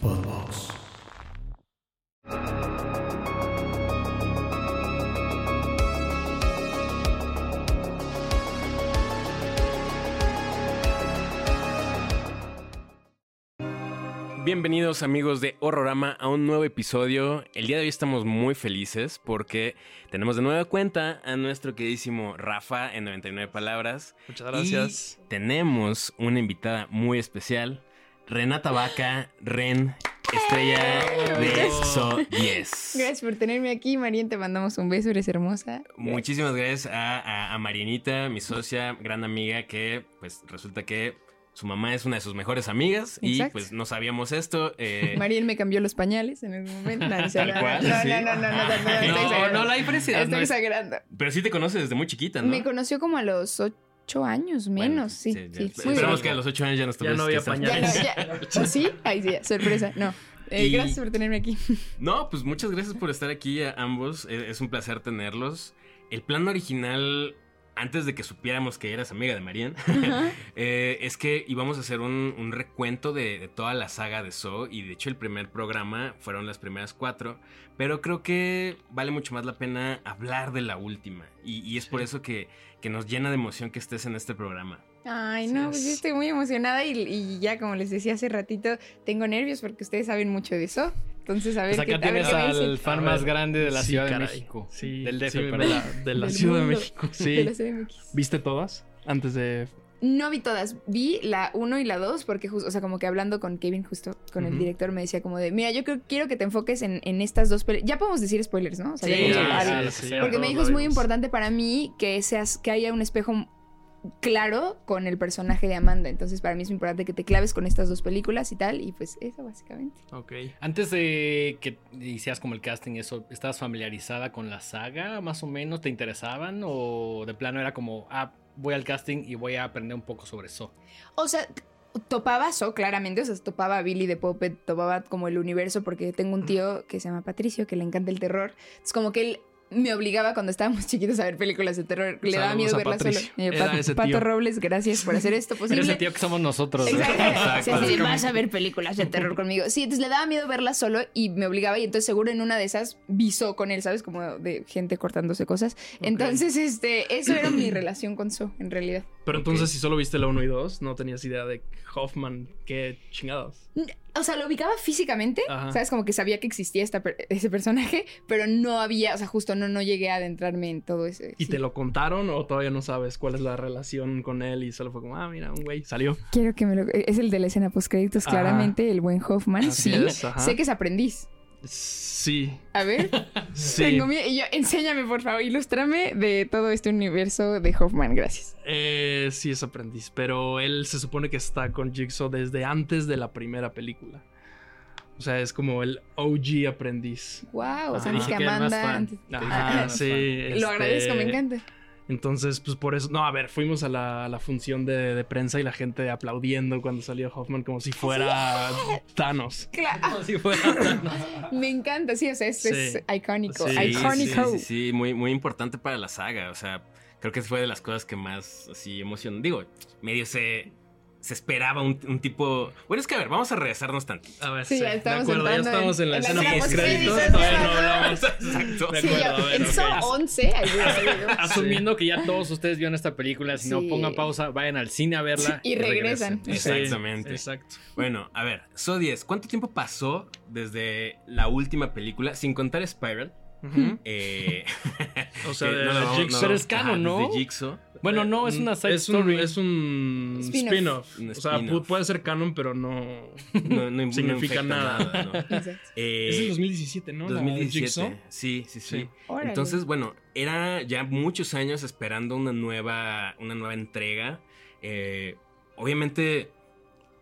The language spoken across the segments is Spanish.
Podbox. Bienvenidos amigos de Horrorama a un nuevo episodio. El día de hoy estamos muy felices porque tenemos de nueva cuenta a nuestro queridísimo Rafa en 99 palabras. Muchas gracias. Y tenemos una invitada muy especial, Renata Vaca, Ren, estrella de So 10. Gracias por tenerme aquí, Marien. Te mandamos un beso, eres hermosa. Muchísimas gracias a, a, a Marianita, mi socia, gran amiga, que pues resulta que su mamá es una de sus mejores amigas y pues no sabíamos esto. eh, Marien me cambió los pañales en el momento. No, no, no, no, no, no, la diferencia Estoy exagerando. pero sí te conoces desde muy chiquita, ¿no? Me conoció como a los ocho años, Bueno, menos, sí. ya- sí, ya- muy Esperamos que a los ocho años ya no Ya no había Ya, pañales. no, ya. ¿Oh, ¿Sí? Ahí sí, ya, sorpresa. No. Eh, Y- Gracias por tenerme aquí. No, pues muchas gracias por estar aquí a ambos. Es, es un placer tenerlos. El plan original, antes de que supiéramos que eras amiga de Marian, eh, es que íbamos a hacer un, un recuento de, de toda la saga de So. Y de hecho, el primer programa fueron las primeras cuatro. Pero creo que vale mucho más la pena hablar de la última. Y, y es por eso que, que nos llena de emoción que estés en este programa. Ay, no, pues es. yo estoy muy emocionada y, y ya, como les decía hace ratito, tengo nervios porque ustedes saben mucho de eso. Entonces, a ver Pues qué acá a ver tienes qué al fan más grande de la sí, Ciudad de caray. México. Sí, Del DF, sí, de la, de la Ciudad de. México. De Sí. la CDMX. ¿Viste todas? Antes de. No vi todas, vi la 1 y la 2 porque justo, o sea, como que hablando con Kevin justo, con el director, me decía como de, mira, yo creo, quiero que te enfoques en, en estas dos películas. Ya podemos decir spoilers, ¿no? O sea, Sí, ya, porque me dijo es muy importante para mí que seas, que haya un espejo claro con el personaje de Amanda. Entonces, para mí es muy importante que te claves con estas dos películas y tal. Y pues eso básicamente. Ok. Antes de que hicieras como el casting, eso, ¿estabas familiarizada con la saga? ¿Más o menos? ¿Te interesaban? ¿O de plano era como, ah, voy al casting y voy a aprender un poco sobre eso? O sea, topaba So, claramente. O sea, topaba a Billy de Puppet, topaba como el universo, porque tengo un tío que se llama Patricio, que le encanta el terror. Es como que él me obligaba cuando estábamos chiquitos a ver películas de terror. Le daba miedo verlas solo. Eh, Era Pato, ese. Robles, gracias por hacer esto Eres posible. el tío que somos nosotros. ¿no? Exacto. Sí, de, Exacto. vas a ver películas de terror conmigo. Sí, entonces le daba miedo verlas solo y me obligaba y entonces seguro en una de esas visó con él, ¿sabes? Como de gente cortándose cosas. Entonces, este, eso era mi relación con So, en realidad. Pero entonces, si solo viste la 1 y 2, no tenías idea de Hoffman. Qué chingados. O sea, lo ubicaba físicamente, Ajá. ¿sabes? Como que sabía que existía esta per- ese personaje, pero no había, o sea, justo no, no llegué a adentrarme en todo ese. ¿Y sí. te lo contaron o todavía no sabes cuál es la relación con él? Y solo fue como, ah, mira, un güey salió. Quiero que me lo... Es el de la escena post-créditos, Ajá. claramente, el buen Hoffman. Así sí, es, sé que es aprendiz. Sí. A ver, Sí. tengo miedo. Y yo, enséñame, por favor, ilústrame de todo este universo de Hoffman, gracias. Eh, sí es aprendiz, pero él se supone que está con Jigsaw desde antes de la primera película. O sea, es como el OG aprendiz. Wow, o sea, que más Amanda. fan. antes- Ajá, Ah, sí. Lo este, agradezco, me encanta. Entonces, pues por eso. No, a ver, fuimos a la, a la función de, de prensa y la gente aplaudiendo cuando salió Hoffman como si fuera Thanos. Claro, Como si fuera- me encanta, sí, o sea, es, es Sí. icónico. Sí, Sí, icónico. Sí, sí, sí, muy, muy importante para la saga. O sea, creo que fue de las cosas que más así emocionan. Digo, medio se, se esperaba un, un tipo. Bueno, es que a ver, vamos a regresarnos tantito. A ver, Sí, ya estamos de acuerdo, ya estamos en- en la en la escena post-créditos. Todavía no ya. hablamos. Exacto. De Sí, acuerdo, yo, a ver, en ok. So 11, ahí voy a salir, ¿no? Asumiendo que ya todos ustedes vieron esta película, si no Sí. pongan pausa, vayan al cine a verla Y regresan. Sí, Exactamente. exacto. Bueno, a ver, So 10, ¿cuánto tiempo pasó desde la última película, sin contar Spiral? Eh, O sea, de la vamos- Jigsaw. Pero es canon, ajá, ¿no? Jigsaw. Bueno, no, es una side es un, story. Es un Spin-off. o sea, puede ser canon, pero no. No, no, no Significa nada. ¿no? Exacto. Eh, es el 2017, ¿no? La 2017. Jigsaw. Sí, sí, sí. Sí. Entonces, bueno, era ya muchos años esperando una nueva, una nueva entrega. Eh, obviamente,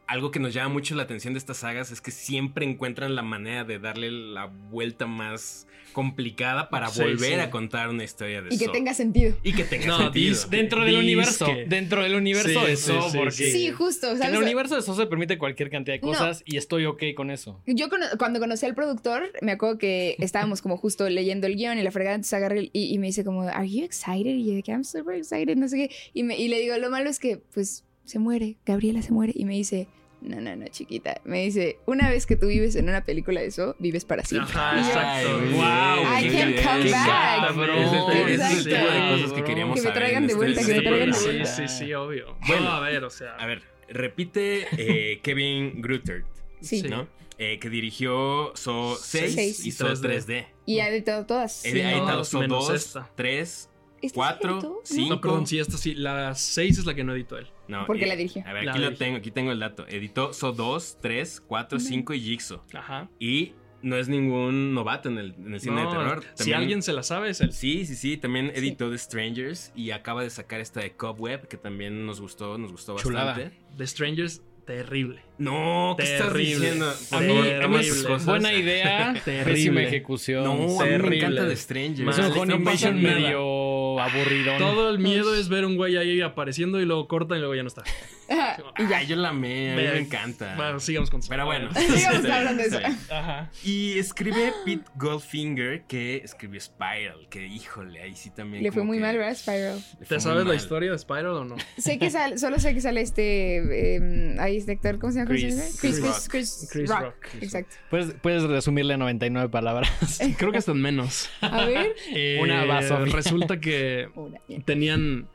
algo que nos llama mucho la atención de estas sagas es que siempre encuentran la manera de darle la vuelta más complicada para Sí, volver sí. a contar una historia de Y que Saw. tenga sentido. y que tenga No, sentido. dis- Dentro del universo. Dentro del universo Sí, de sí, porque. sí. Justo. En el universo de So se permite cualquier cantidad de No. cosas y estoy ok con eso. Yo cono- cuando conocí al productor, me acuerdo que estábamos como justo leyendo el guion y la fregada, entonces agarré el- y, y me dice como, ¿Are you excited? Y yo de que I'm super excited, no sé qué. Y, me- y le digo, lo malo es que, pues, se muere, Gabriela se muere. Y me dice, no, no, no, chiquita. Me dice, una vez que tú vives en una película de eso, vives para siempre. Ajá, yo, exacto. Ay, Wow. I can come back. cabrón. Es es el tipo de sí. cosas que queríamos Que me traigan de este- vuelta, que me este traigan de programa. Sí, vuelta. sí, sí, obvio. Bueno. no, a ver, o sea. A ver, repite eh, Kevin Grutter, Sí. Sí. ¿no? Eh, que dirigió So 6 Seis. y So 3D. 3D. Y ha editado todas. Sí, ha editado So menos 2, esta. 3, ¿Esta sí 4, editó? ¿No? 5. No, perdón, sí, esta sí. La 6 es la que no editó él. No, Porque eh, la dirigió. A ver, La aquí lo dirigió. tengo, aquí tengo el dato. Editó So 2, 3, 4, 5 y Jigsaw. Ajá. Y no es ningún novato en el, en el cine No, de terror. Si alguien se la sabe, es él. Sí, sí, sí. También Sí. editó The Strangers y acaba de sacar esta de Cobweb, que también nos gustó, nos gustó Chulada. bastante. The Strangers, terrible. No, ¿qué estás Terrible. diciendo? Por A mí, a mí es buena idea, Terrible. pésima ejecución. No, a mí me Terrible. encanta The Strangers. es un no nada. medio aburridón. Todo el miedo es ver un güey ahí apareciendo y luego corta y luego ya no está. Y ya. Ay, yo la amé, a mí me encanta. Bueno, sigamos con Pero bueno. Sigamos hablando de eso. Ajá. Y escribe Pete Goldfinger, que escribió Spiral, que híjole, ahí sí también. Le fue muy mal, ¿verdad? Spiral. ¿Te sabes la historia de Spiral o no? Sé que sale, solo sé que sale este. eh, ahí este actor, ¿cómo se llama? ¿Cómo se Chris- llama? Chris Chris, Rock. Chris, Chris Rock. Rock, Chris Exacto. ¿Puedes, puedes resumirle a 99 palabras. Creo que están menos. A ver. Eh, Una basofia. Resulta que Una, bien. tenían,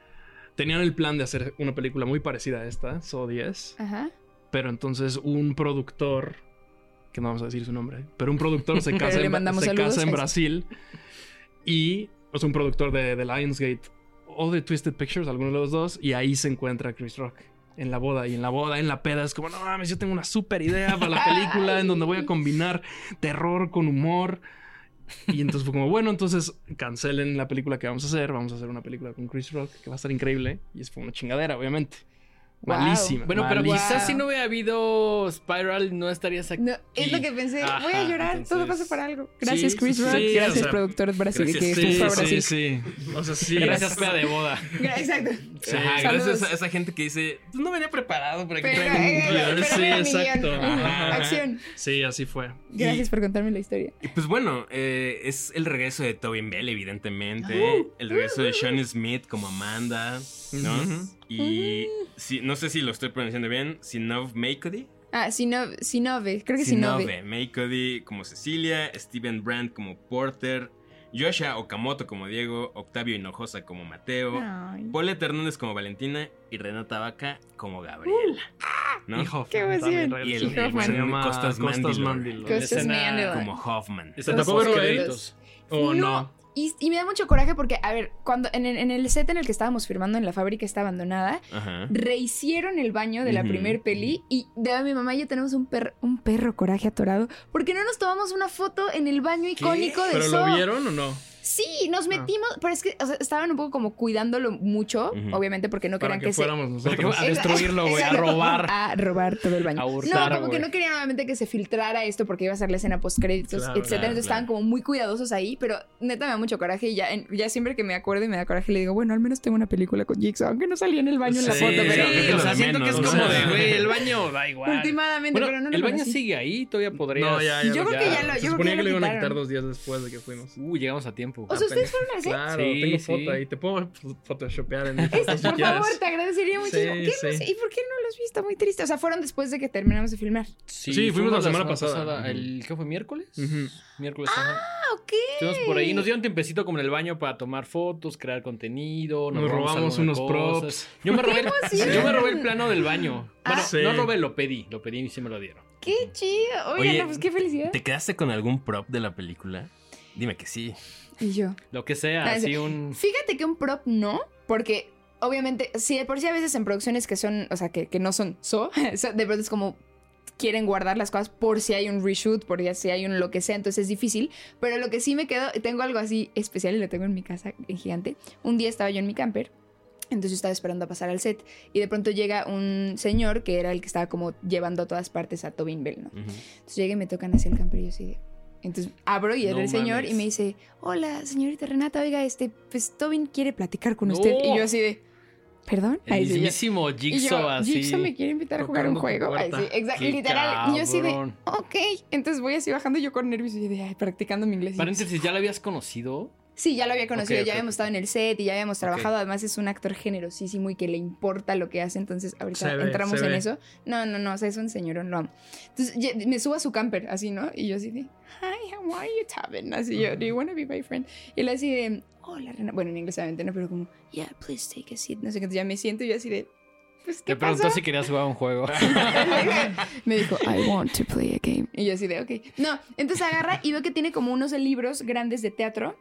tenían el plan de hacer una película muy parecida a esta, So 10. Ajá. Pero entonces un productor, que no vamos a decir su nombre, pero un productor se Pero casa, le en, mandamos se saludos casa en. Brasil y es un productor de, de Lionsgate o de Twisted Pictures, alguno de los dos, y ahí se encuentra Chris Rock. En la boda, y en la boda, en la peda, es como, no mames, yo tengo una super idea para la película en donde voy a combinar terror con humor. Y entonces fue como, bueno, entonces cancelen la película que vamos a hacer, vamos a hacer una película con Chris Rock que va a estar increíble. Y es fue una chingadera, obviamente. Wow. Malísima. Bueno, pero malísima. quizás si no hubiera habido Spiral, no estarías aquí. No, es lo que pensé. Voy a llorar. Todo pasa para algo. Gracias, Sí, Chris Rock. sí, gracias, o sea, productor Brasil. gracias, Que Sí, sí, Brasil. sí. O sea, sí. Gracias, peda de boda. Exacto. Sí. Ajá, gracias a esa gente que dice, pues no venía preparado para que Pero, traigan un eh, guion". pero Sí, exacto. Ajá. Acción. Sí, así fue. Gracias por contarme la historia. Y pues bueno, eh, es el regreso de Tobin Bell, evidentemente. Uh, el regreso de Sean Smith como Amanda, ¿no? Y si, no sé si lo estoy pronunciando bien, Sinov Makody. Ah, Sinove. Sinove. Creo que Sinove. Sinove Makody como Cecilia, Steven Brandt como Porter, Joshua Okamoto como Diego, Octavio Hinojosa como Mateo, Ay. Paulette Hernández como Valentina y Renata Vaca como Gabriela. ¿no? Y Hoffman Qué emoción. Y el- y Hoffman. Se llama Costas. Costas Escena Mandylor. como Hoffman. Está Los tampoco créditos. créditos. O No. Y, y me da mucho coraje porque, a ver, cuando en el, en el set en el que estábamos firmando en la fábrica está abandonada, Ajá. rehicieron el baño de la primer peli y de mi mamá y yo tenemos un, per- un perro coraje atorado porque no nos tomamos una foto en el baño icónico de ¿Pero Saw. lo vieron o no? Sí, nos Ah. metimos, pero es que o sea, estaban un poco como cuidándolo mucho, obviamente porque no Para querían que, que, se fuéramos nosotros. A destruirlo, güey, a robar. A robar todo el baño. A hurtar, no, como que no querían obviamente que se filtrara esto porque iba a ser la escena post créditos, Claro, etcétera. claro, Entonces estaban como muy cuidadosos ahí, pero neta me da mucho coraje y ya, en- ya siempre que me acuerdo y me da coraje le digo, bueno, al menos tengo una película con Jigsaw, aunque no salía en el baño en la Sí, foto, pero sí, o sea, siento que es como o sea. de, güey, el baño da igual. últimamente, Bueno, pero no el baño sigue ahí, todavía podrías. No, ya, ya. Yo creo que ya lo, Se yo creo suponía que lo iban a quitar dos días después de que fuimos. Uh, llegamos a tiempo. O sea, ¿ustedes fueron al set? Claro, Sí, tengo sí. foto ahí. Te puedo photoshopear en si por quieres. favor, te agradecería mucho. Sí, ¿Qué no sí. sé? ¿Y por qué no los vi? Está muy triste. O sea, fueron después de que terminamos de filmar. Sí, fuimos la semana pasada. El, ¿Qué fue? ¿Miércoles? Ujú. Miércoles, ajá. Ah, ok. Estuvimos por ahí. Nos dieron tiempecito como en el baño para tomar fotos, crear contenido. Nos robamos algunas unos cosas. props. Yo me, robé, yo me robé el plano del baño. Bueno, Ah. Sí. no robé, lo pedí. Lo pedí y sí me lo dieron. Qué chido. Oye, Oye, no, pues qué felicidad. ¿Te quedaste con algún prop de la película? Dime que sí. Y yo. Lo que sea, Ah, así sí. un... Fíjate que un prop no, porque obviamente, si de por sí a veces en producciones que son, o sea, que, que no son so, de pronto es como quieren guardar las cosas por si hay un reshoot, por si hay un lo que sea, entonces es difícil. Pero lo que sí me quedó, tengo algo así especial y lo tengo en mi casa en gigante. Un día estaba yo en mi camper. Entonces yo estaba esperando a pasar al set y de pronto llega un señor que era el que estaba como llevando a todas partes a Tobin Bell, ¿no? Entonces llega y me tocan hacia el camper y yo así de... Entonces abro y era No el señor mames. y me dice, hola, señorita Renata, oiga, este, pues Tobin quiere platicar con No. usted. Y yo así de, ¿perdón? El Ahí mismísimo Jigsaw yo, así. Jigsaw me quiere invitar a jugar un juego. Puerta. sí, exacto, literal. Y yo así de, cabrón. ok. Entonces voy así bajando yo con nervios y de, ay, practicando mi inglés. Paréntesis, ¿ya la habías conocido? Sí, ya lo había conocido, Ok, ok, ya habíamos ok. estado en el set y ya habíamos trabajado. Además, es un actor generosísimo y que le importa lo que hace. Entonces, ahorita ve, entramos en ve. eso. No, no, no, o sea, es un señorón, lo amo. Entonces, ya- me subo a su camper, así, ¿no? Y yo así de, Hi, how are you, Tavin? Así yo, Do you want to be my friend? Y él así de, Hola, Rena. Bueno, en inglés obviamente, ¿no? Pero como, Yeah, please take a seat. No sé qué, entonces ya me siento y yo así de, Pues, ¿qué Te preguntó pasa? si querías jugar un juego. Me dijo, I want to play a game. Y yo así de, ok. No, entonces agarra y veo que tiene como unos libros grandes de teatro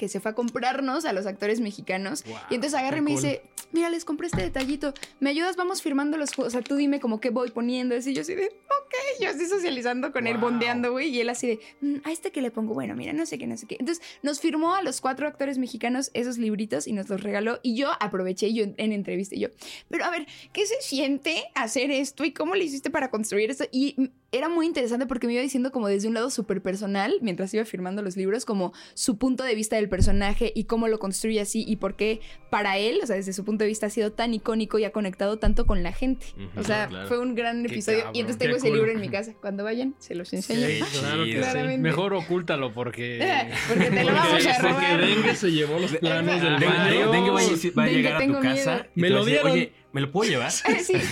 que se fue a comprarnos a los actores mexicanos. Wow, y entonces agarra y me cool. dice, mira, les compré este detallito. ¿Me ayudas? Vamos firmando los juegos. O sea, tú dime como qué voy poniendo. Así yo así de, ok. Yo así socializando con él, bondeando, güey. Y él así de, "Mm, a este que le pongo, bueno, mira, no sé qué, no sé qué. Entonces nos firmó a los cuatro actores mexicanos esos libritos y nos los regaló. Y yo aproveché yo en, en entrevista y yo, pero a ver, ¿qué se siente hacer esto y cómo le hiciste para construir esto? Y era muy interesante porque me iba diciendo como desde un lado súper personal, mientras iba firmando los libros, como su punto de vista del personaje y cómo lo construye así y por qué para él, o sea, desde su punto de vista ha sido tan icónico y ha conectado tanto con la gente. O sea, claro. fue un gran episodio. cabrón, y entonces qué tengo ese cool. libro en mi casa. Cuando vayan, se los enseño. Sí, claro que sí. Mejor ocúltalo porque. Porque te lo vamos a Porque robar. Dengue se llevó los planes del Dengue, va a, llegar a tu casa Me lo dieron. ¿Me lo puedo llevar? Sí,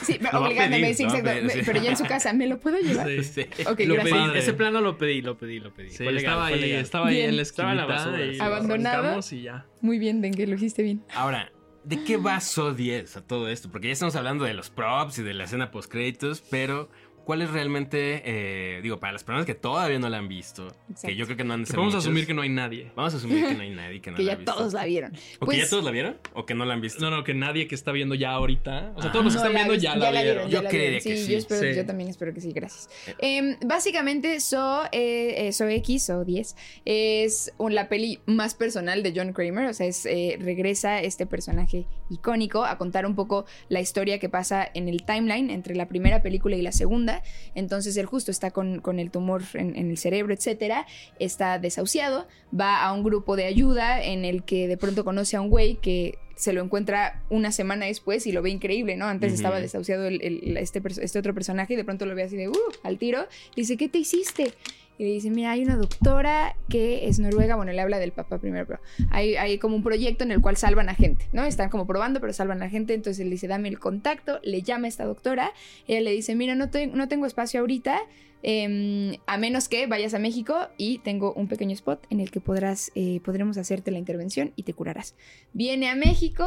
sí, Lo a obligándome, pedir, sí, exacto. pedir, sí. Pero ya en su casa, ¿me lo puedo llevar? Sí. Sí. Ok, Lo pedí, ese plano lo pedí, lo pedí, lo pedí. Sí, legal, estaba ahí, legal. estaba ahí Bien. en la Estaba en la esquinita basura, y sí. lo Abandonado. y ya. Muy bien, Dengue, lo hiciste bien. Ahora, ¿de qué va So 10 a todo esto? Porque ya estamos hablando de los props y de la escena post créditos, pero ¿cuál es realmente, eh, digo, para las personas que todavía no la han visto, Exacto. que yo creo que no han de ser Vamos a asumir que no hay nadie. Vamos a asumir que no hay nadie que no que la ya ha visto. todos la vieron. ¿O Pues- que ya todos la vieron? ¿O que no la han visto? No, no, que nadie que está viendo ya ahorita. O sea, Ah. todos los que No están la viendo ya, la vieron. Yo creería vieron. que sí, sí. Yo, espero- Sí. yo también espero que sí, gracias. Em, básicamente, So, eh, eh, So X, So 10, es la peli más personal de John Kramer. O sea, es, eh, regresa este personaje icónico a contar un poco la historia que pasa en el timeline entre la primera película y la segunda. Entonces, él justo está con, con el tumor en, en el cerebro, etcétera. Está desahuciado, va a un grupo de ayuda en el que de pronto conoce a un güey que se lo encuentra una semana después y lo ve increíble, ¿no? Antes estaba desahuciado el- el- este, este otro personaje y de pronto lo ve así de, uh, al tiro. Dice, ¿qué te hiciste? Y le dice, mira, hay una doctora que es noruega, bueno, le habla del papá primero, pero hay, hay como un proyecto en el cual salvan a gente, ¿no? Están como probando, pero salvan a gente, entonces él dice, dame el contacto, le llama a esta doctora, ella le dice, mira, no, te- no tengo espacio ahorita, em, a menos que vayas a México y tengo un pequeño spot en el que podrás, eh, podremos hacerte la intervención y te curarás. Viene a México,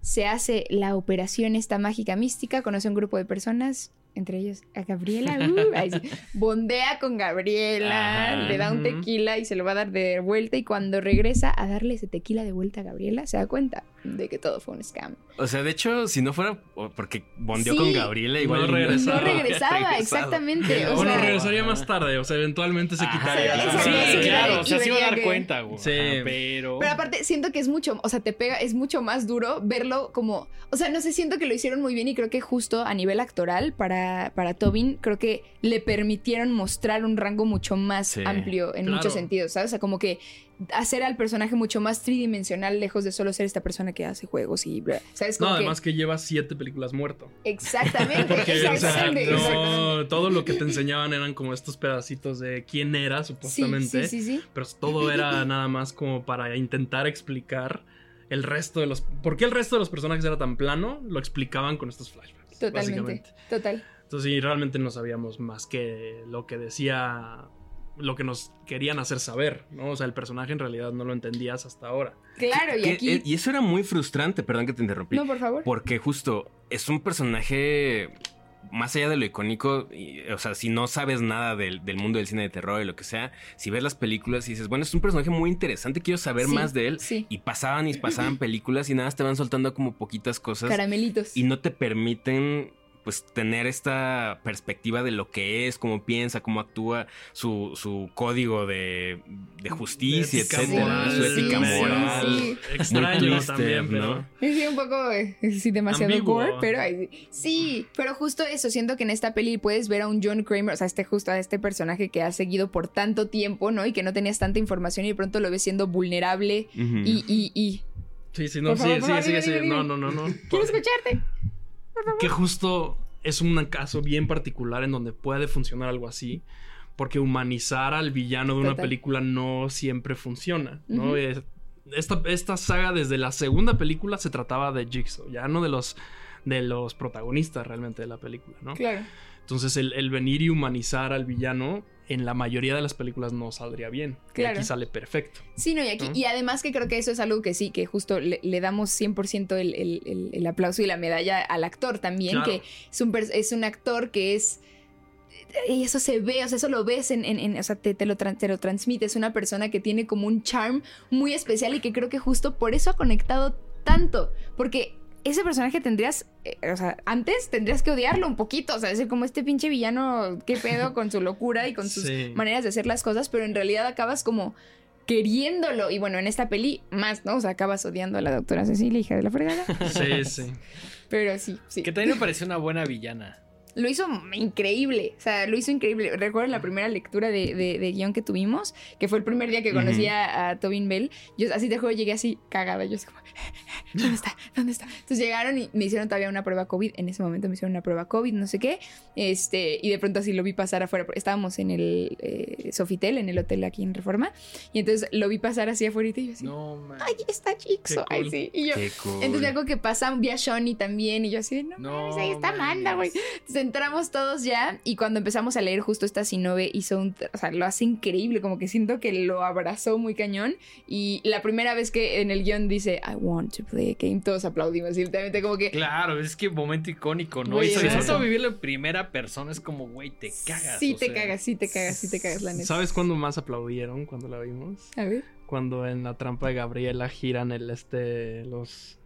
se hace la operación esta mágica mística, conoce a un grupo de personas, entre ellos a Gabriela, uh, ahí sí, bondea con Gabriela, Ajá. le da un tequila y se lo va a dar de vuelta y cuando regresa a darle ese tequila de vuelta a Gabriela, se da cuenta de que todo fue un scam. O sea, de hecho, si no fuera porque bondeó Sí. con Gabriela, igual No regresaba. No regresaba, exactamente. O Bueno, sea, regresaría más tarde. O sea, eventualmente se quitaría. Sí, la- sí, Sí, sí, sí, claro, o sea, se iba a dar que- cuenta, güey. Sí. Ajá, pero. Pero aparte, siento que es mucho, o sea, te pega, es mucho más duro verlo como, o sea, no sé, siento que lo hicieron muy bien y creo que justo a nivel actoral para, para Tobin, creo que le permitieron mostrar un rango mucho más Sí, amplio en claro. muchos sentidos, ¿sabes? O sea, como que hacer al personaje mucho más tridimensional, lejos de solo ser esta persona que hace juegos y, bla, ¿sabes? No, Como que- además que lleva siete películas muerto. Exactamente, Porque, o sea, exactamente, exactamente. no, todo lo que te enseñaban eran como estos pedacitos de quién era, Sí, supuestamente. sí, sí, sí. Pero todo era nada más como para intentar explicar el resto de los. ¿Por qué el resto de los personajes era tan plano? Lo explicaban con estos flashbacks. Totalmente, básicamente. total. Entonces, sí, realmente no sabíamos más que lo que decía. Lo que nos querían hacer saber, ¿no? O sea, el personaje en realidad no lo entendías hasta ahora. Claro, y aquí... eh, y eso era muy frustrante, perdón que te interrumpí. No, por favor. Porque justo es un personaje más allá de lo icónico, y, o sea, si no sabes nada del, del mundo del cine de terror y lo que sea, si ves las películas y dices, bueno, es un personaje muy interesante, quiero saber Sí, más de él. Sí, Y pasaban y pasaban películas y nada, te van soltando como poquitas cosas caramelitos. y no te permiten pues tener esta perspectiva de lo que es, cómo piensa, cómo actúa, su, su código de, de justicia, Ética etcétera, moral, su ética sí, moral. sí. Extraño Muy twister, también, pero. ¿no? Sí, un poco, sí, demasiado Ambiguo. gore, pero sí, pero justo eso, siento que en esta peli puedes ver a un John Kramer, o sea, este justo a este personaje que has seguido por tanto tiempo, ¿no? Y que no tenías tanta información y de pronto lo ves siendo vulnerable y, y, y... Sí, sí, no, favor, sí, sí, favor, sí, dime, sí, dime, No, no, no, no. Quiero escucharte. Que justo es un caso bien particular en donde puede funcionar algo así. Porque humanizar al villano de una Total. película no siempre funciona, esta, esta saga desde la segunda película se trataba de Jigsaw, ya no de los, de los protagonistas realmente de la película, ¿no? Claro. Entonces el, el venir y humanizar al villano en la mayoría de las películas no saldría bien. Y Claro. aquí sale perfecto. Sí, no, y, aquí, ¿No? y además que creo que eso es algo que sí, que justo le, le damos 100% el, el- el- el aplauso y la medalla al actor también, Claro. que es un, es un actor que es... Y eso se ve, o sea, eso lo ves en, en- en- o sea, te, te lo, te lo transmite. Es una persona que tiene como un charm muy especial y que creo que justo por eso ha conectado tanto. Porque ese personaje tendrías, eh, o sea, antes tendrías que odiarlo un poquito, o sea, decir como este pinche villano, qué pedo con su locura y con sus Sí. maneras de hacer las cosas, pero en realidad acabas como queriéndolo. Y bueno, en esta peli más, ¿no? O sea, acabas odiando a la doctora Cecilia, hija de la fregada. Sí, sí. Pero sí, sí. Que también me pareció una buena villana. Lo hizo increíble, o sea, lo hizo increíble. Recuerdo la primera lectura de, de- de guion que tuvimos, que fue el primer día que conocí a, a Tobin Bell. Yo así de juego llegué así cagada, yo así como, ¿dónde está? ¿Dónde está? Entonces llegaron y me hicieron todavía una prueba COVID. En ese momento me hicieron una prueba COVID, no sé qué. Este, y de pronto así lo vi pasar afuera. Estábamos en el eh, Sofitel, en el hotel aquí en Reforma. Y entonces lo vi pasar así afuera y yo así, No, man. ¡ay, está! Qué Ay, sí. Y yo, Qué cool. entonces algo que pasa, vi a Shawnee también y yo así de, no, No ahí está Amanda, güey. Entonces entramos todos ya y cuando empezamos a leer justo esta Sinobe hizo un, o sea, lo hace increíble, como que siento que lo abrazó muy cañón y la primera vez que en el guion dice I want to play a game, todos aplaudimos y literalmente como que Claro, es que momento icónico, ¿no? Güey, y sobre todo vivirlo en primera persona es como, güey, te cagas. sí te sea. cagas, sí te cagas, sí te cagas la neta. ¿Sabes cuándo más aplaudieron cuando la vimos? A ver. Cuando en la trampa de Gabriela giran el este los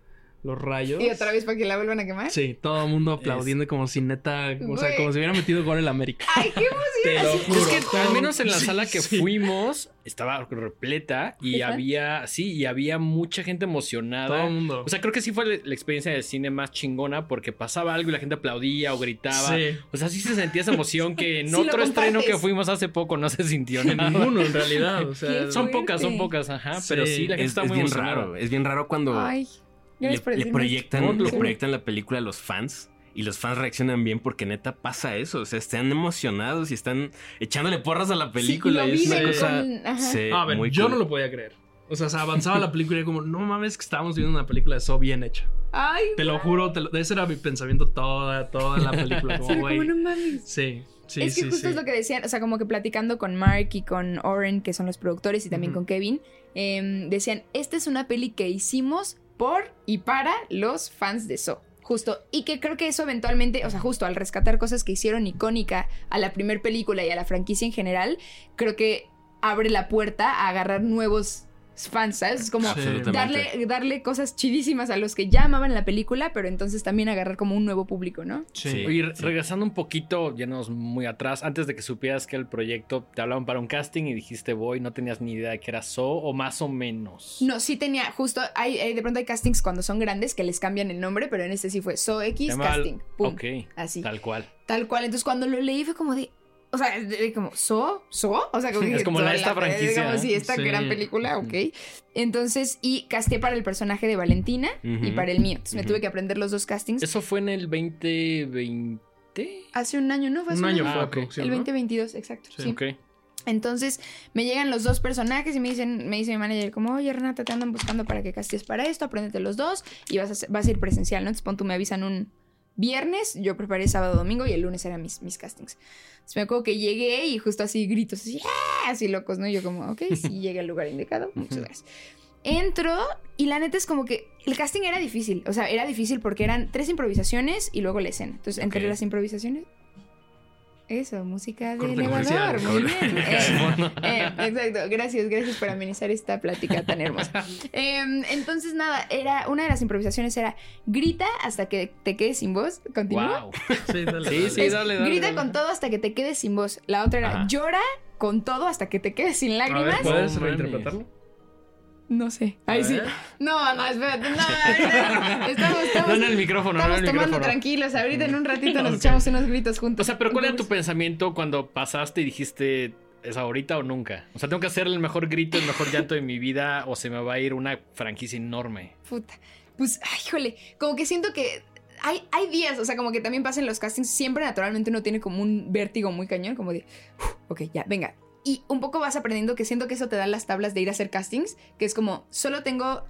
los rayos. Y otra vez para que la vuelvan a quemar. Sí, todo el mundo aplaudiendo como si neta, o sea, como si hubiera metido gol en América. Ay, qué emoción. Te lo juro. Es que al menos en la sí, sala que sí. fuimos estaba repleta y había, sí, y había mucha gente emocionada. Todo el mundo. O sea, creo que sí fue la, la experiencia del cine más chingona porque pasaba algo y la gente aplaudía o gritaba. Sí. O sea, sí se sentía esa emoción que en otro estreno que fuimos hace poco no se sintió nada. Ninguno en realidad, o sea, Qué Son pocas, son pocas, ajá. Sí, pero sí, la gente es, está es muy bien emocionada. raro. Es bien raro cuando Ay, le, proyectan, le proyectan la película a los fans. Y los fans reaccionan bien porque neta pasa eso. O sea, están emocionados y están echándole porras a la película. Sí, y es una cosa. con- ajá. sí, a ver, muy yo cool. no lo podía creer. O sea, se avanzaba la película y era como, no mames, que estábamos viendo una película de So bien hecha. Ay, Te lo juro, te lo- ese era mi pensamiento toda, toda la película. Como, güey. como no mames. Sí, sí, es que sí, justo sí. es lo que decían, o sea, como que platicando con Mark y con Oren, que son los productores, y también con Kevin, em, decían, esta es una peli que hicimos por y para los fans de So. Justo, y que creo que eso eventualmente, o sea, justo al rescatar cosas que hicieron icónica a la primer película y a la franquicia en general, creo que abre la puerta a agarrar nuevos fans, ¿sabes? Es como Sí. Darle, darle cosas chidísimas a los que ya amaban la película, pero entonces también agarrar como un nuevo público, ¿no? Sí. Re- regresando un poquito, yéndonos muy atrás, antes de que supieras que el proyecto te hablaban para un casting y dijiste voy, no tenías ni idea de que era So o más o menos. No, sí tenía, justo, hay, hay- de pronto hay castings cuando son grandes que les cambian el nombre, pero en este sí fue So X Casting. Pum. Ok, Así. tal cual. Tal cual. Entonces cuando lo leí fue como de. O sea, de- de como, ¿So? ¿So? O sea, como Es que como la- esta franquicia, Como, ¿eh? sí, esta Sí. gran película, ok. Entonces, y casté para el personaje de Valentina y para el mío. Entonces me tuve que aprender los dos castings. ¿Eso fue en el 2020? Hace un año, ¿no? Fue hace Un año Ah, fue ok. producción, El ¿no? 2022, exacto. Sí. sí. Ok. Entonces me llegan los dos personajes y me dicen, me dice mi manager como, oye Renata, te andan buscando para que castes para esto, apréndete los dos y vas a, vas a ir presencial, ¿no? Entonces pon tú me avisan un viernes, yo preparé sábado, domingo y el lunes eran mis, mis castings. Entonces me acuerdo que llegué y justo así gritos, así, ¡ah! así locos, ¿no? Y yo como, ok, sí llegué al lugar indicado, muchas gracias. Entro y la neta es como que el casting era difícil, o sea, era difícil porque eran tres improvisaciones y luego la escena. Entonces, entre las improvisaciones... Eso, música de Corte elevador, muy bien. Eh, eh, exacto, gracias, gracias por amenizar esta plática tan hermosa. Em, entonces, nada, era una de las improvisaciones era grita hasta que te quedes sin voz. Continúa. Wow. Sí, dale, Sí, dale. sí, Es, dale, dale, grita dale. con todo hasta que te quedes sin voz. La otra era Ajá. llora con todo hasta que te quedes sin A ver, lágrimas. ¿puedes reinterpretarlo? No sé. A Ay, sí. ver. No, no, espérate. No, ahorita- estamos, estamos, No en el micrófono, no en el tomando micrófono. tranquilos. Ahorita en un ratito nos echamos unos gritos juntos. O sea, pero ¿cuál era tu pensamiento cuando pasaste y dijiste es ahorita o nunca? O sea, tengo que hacer el mejor grito, el mejor llanto de mi vida o se me va a ir una franquicia enorme. Puta. Pues, ay, híjole, como que siento que hay, hay días, o sea, como que también pasa en los castings, siempre naturalmente uno tiene como un vértigo muy cañón, como de, "Uf, ok, ya, venga, Y un poco vas aprendiendo que siento que eso te da las tablas de ir a hacer castings, que es como, solo tengo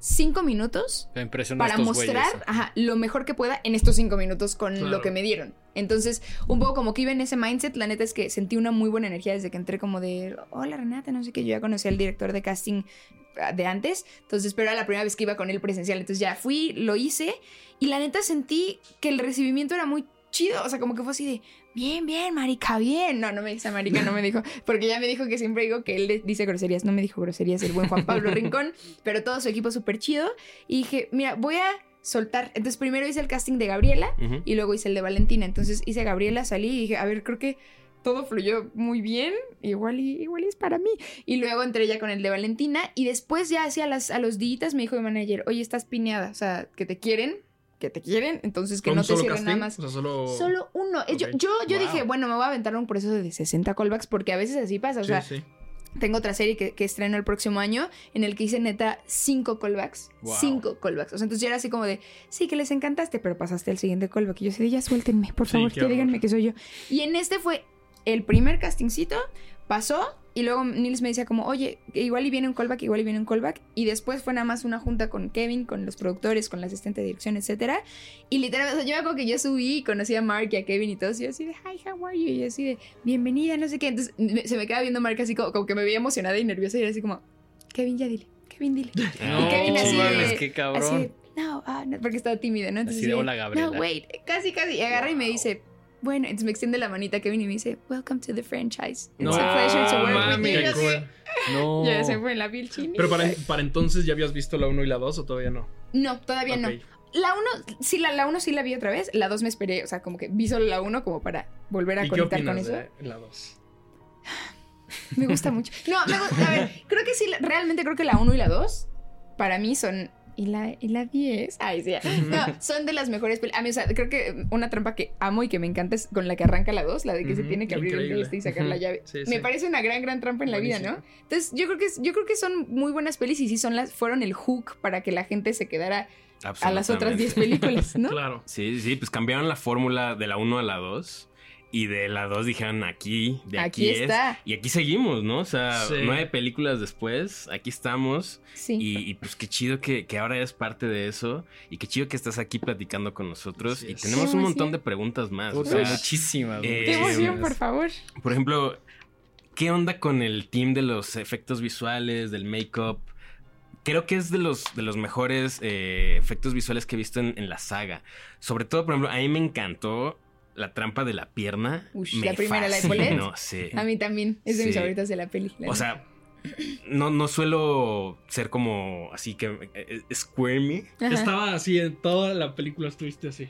cinco minutos para mostrar ajá, lo mejor que pueda en estos cinco minutos con Claro. lo que me dieron. Entonces, un poco como que iba en ese mindset, la neta es que sentí una muy buena energía desde que entré como de, hola Renata, no sé qué, yo ya conocí al director de casting ah, de antes, entonces, pero era la primera vez que iba con él presencial, entonces ya fui, lo hice y la neta sentí que el recibimiento era muy chido, o sea, como que fue así de, bien, bien, marica, bien. No, no me dice marica, no me dijo, porque ya me dijo que siempre digo que él le- dice groserías, no me dijo groserías el buen Juan Pablo Rincón, pero todo su equipo súper chido. Y dije, mira, voy a soltar. Entonces primero hice el casting de Gabriela y luego hice el de Valentina. Entonces hice a Gabriela, salí y dije, a ver, creo que todo fluyó muy bien, igual y, igual y es para mí. Y luego entré ya con el de Valentina y después ya hacia las, a los días me dijo mi manager, oye, estás piñada, o sea, que te quieren, que te quieren, entonces que ¿Fue no te cierren nada más. O sea, solo... Solo uno. Yo, yo, yo Wow. dije, bueno, me voy a aventar un proceso de 60 callbacks porque a veces así pasa. O Sí, sea, sí. tengo otra serie que, que estreno el próximo año en el que hice neta 5 callbacks. Wow. 5 callbacks. O sea, entonces yo era así como de, sí, que les encantaste, pero pasaste al siguiente callback. Y yo así de, ya suéltenme, por favor, que díganme que soy yo. Y en este fue el primer castingcito, pasó. Y luego Nils me decía como, oye, igual y viene un callback, igual y viene un callback. Y después fue nada más una junta con Kevin, con los productores, con la asistente de dirección, etcétera. Y literalmente, o sea, yo me acuerdo que yo subí y conocí a Mark y a Kevin y todos. Y yo así de, hi, how are you? Y yo así de, bienvenida, no sé qué. Entonces me- se me queda viendo Mark así como, como que me veía emocionada y nerviosa. Y era así como, Kevin, ya dile, Kevin, dile. No, y Kevin así mames, de, qué así cabrón. de, no, ah, no, porque estaba tímida, ¿no? Entonces Así de, "Hola, Gabriela". No, wait, casi, casi. Y agarra y me Wow. dice, bueno, entonces me extiende la manita Kevin y me dice, welcome to the franchise. It's No, a pleasure to work mami, with you. qué cool. No. Ya se fue en la piel chinita. Pero para, para entonces ya habías visto la 1 y la 2 o todavía no. No, todavía no. Ok. La 1, sí, la, la 1 sí la vi otra vez. La 2 me esperé, o sea, como que vi solo la 1 como para volver a ¿Y qué conectar con opinas eso. de la 2? Me gusta mucho. No, me gusta, a ver, creo que sí, realmente creo que la 1 y la 2 para mí son... ¿Y la, y la 10? Ay, sí. No, son de las mejores películas. A mí, o sea, creo que una trampa que amo y que me encanta es con la que arranca la 2, la de que se tiene que abrir increíble. el este y sacar la llave. Sí, me sí. parece una gran, gran trampa en la vida, ¿no? Entonces, yo creo que, es- yo creo que son muy buenas pelis y sí son las, fueron el hook para que la gente se quedara a las otras 10 Absolutamente. películas, ¿no? Claro. Sí, sí, pues cambiaron la fórmula de la 1 a la 2. Y de la 2 dijeron aquí, de aquí, Aquí es. está. Y aquí seguimos, ¿no? O sea, Sí. nueve películas después, aquí estamos. Sí. Y, y, pues qué chido que, que ahora eres parte de eso. Y qué chido que estás aquí platicando con nosotros. Y tenemos un montón de preguntas más. o sea, muchísimas. eh, Qué emoción, por favor. por ejemplo, ¿qué onda con el team de los efectos visuales, del make-up? Creo que es de los, de los mejores eh, efectos visuales que he visto en, en la saga. Sobre todo, por ejemplo, a mí me encantó la trampa de la pierna. Ush, Me la primera, la de Paulette. sí. A mí también. Es de mis favoritas de la peli. la O sea, no, no suelo ser como así que eh, eh, squirmy. Ajá. Estaba así en toda la película, estuviste así.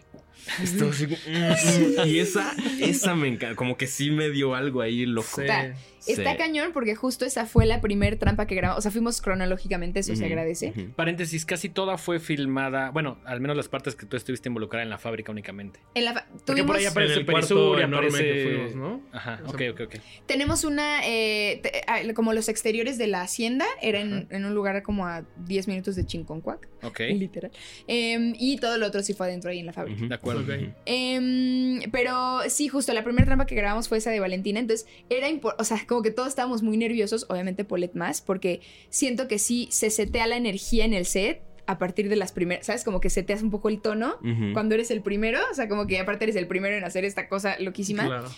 Esto así como, mm, mm. y esa, esa me encanta. Como que sí me dio algo ahí loco. Está- Sí. Está cañón porque justo esa fue la primer trampa que grabamos. O sea, fuimos cronológicamente, eso se agradece. Paréntesis, casi toda fue filmada, bueno, al menos las partes que tú estuviste involucrada en la fábrica únicamente. En la fa- Porque por ahí tuvimos- aparece en el Super cuarto Sur y enorme aparece- que fuimos, ¿no? Ajá, O ok, sea, ok, ok. Tenemos una, eh, te- ah, como los exteriores de la hacienda, era en un lugar como a 10 minutos de Chinconcuac, Ok, literal. Em, y todo lo otro sí fue adentro ahí en la fábrica. Acuerdo. Ok. Ujú. Em, pero sí, justo la primera trampa que grabamos fue esa de Valentina. Entonces, era o sea, como que todos estábamos muy nerviosos, obviamente Polet más, porque siento que sí se setea la energía en el set a partir de las primeras, ¿sabes? Como que seteas un poco el tono cuando eres el primero, o sea, como que aparte eres el primero en hacer esta cosa loquísima. Claro.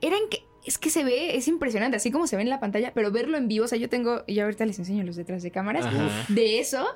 Era en que es que se ve, es impresionante, así como se ve en la pantalla, pero verlo en vivo, o sea, yo tengo, y ahorita les enseño los detrás de cámaras, Ajá. de eso,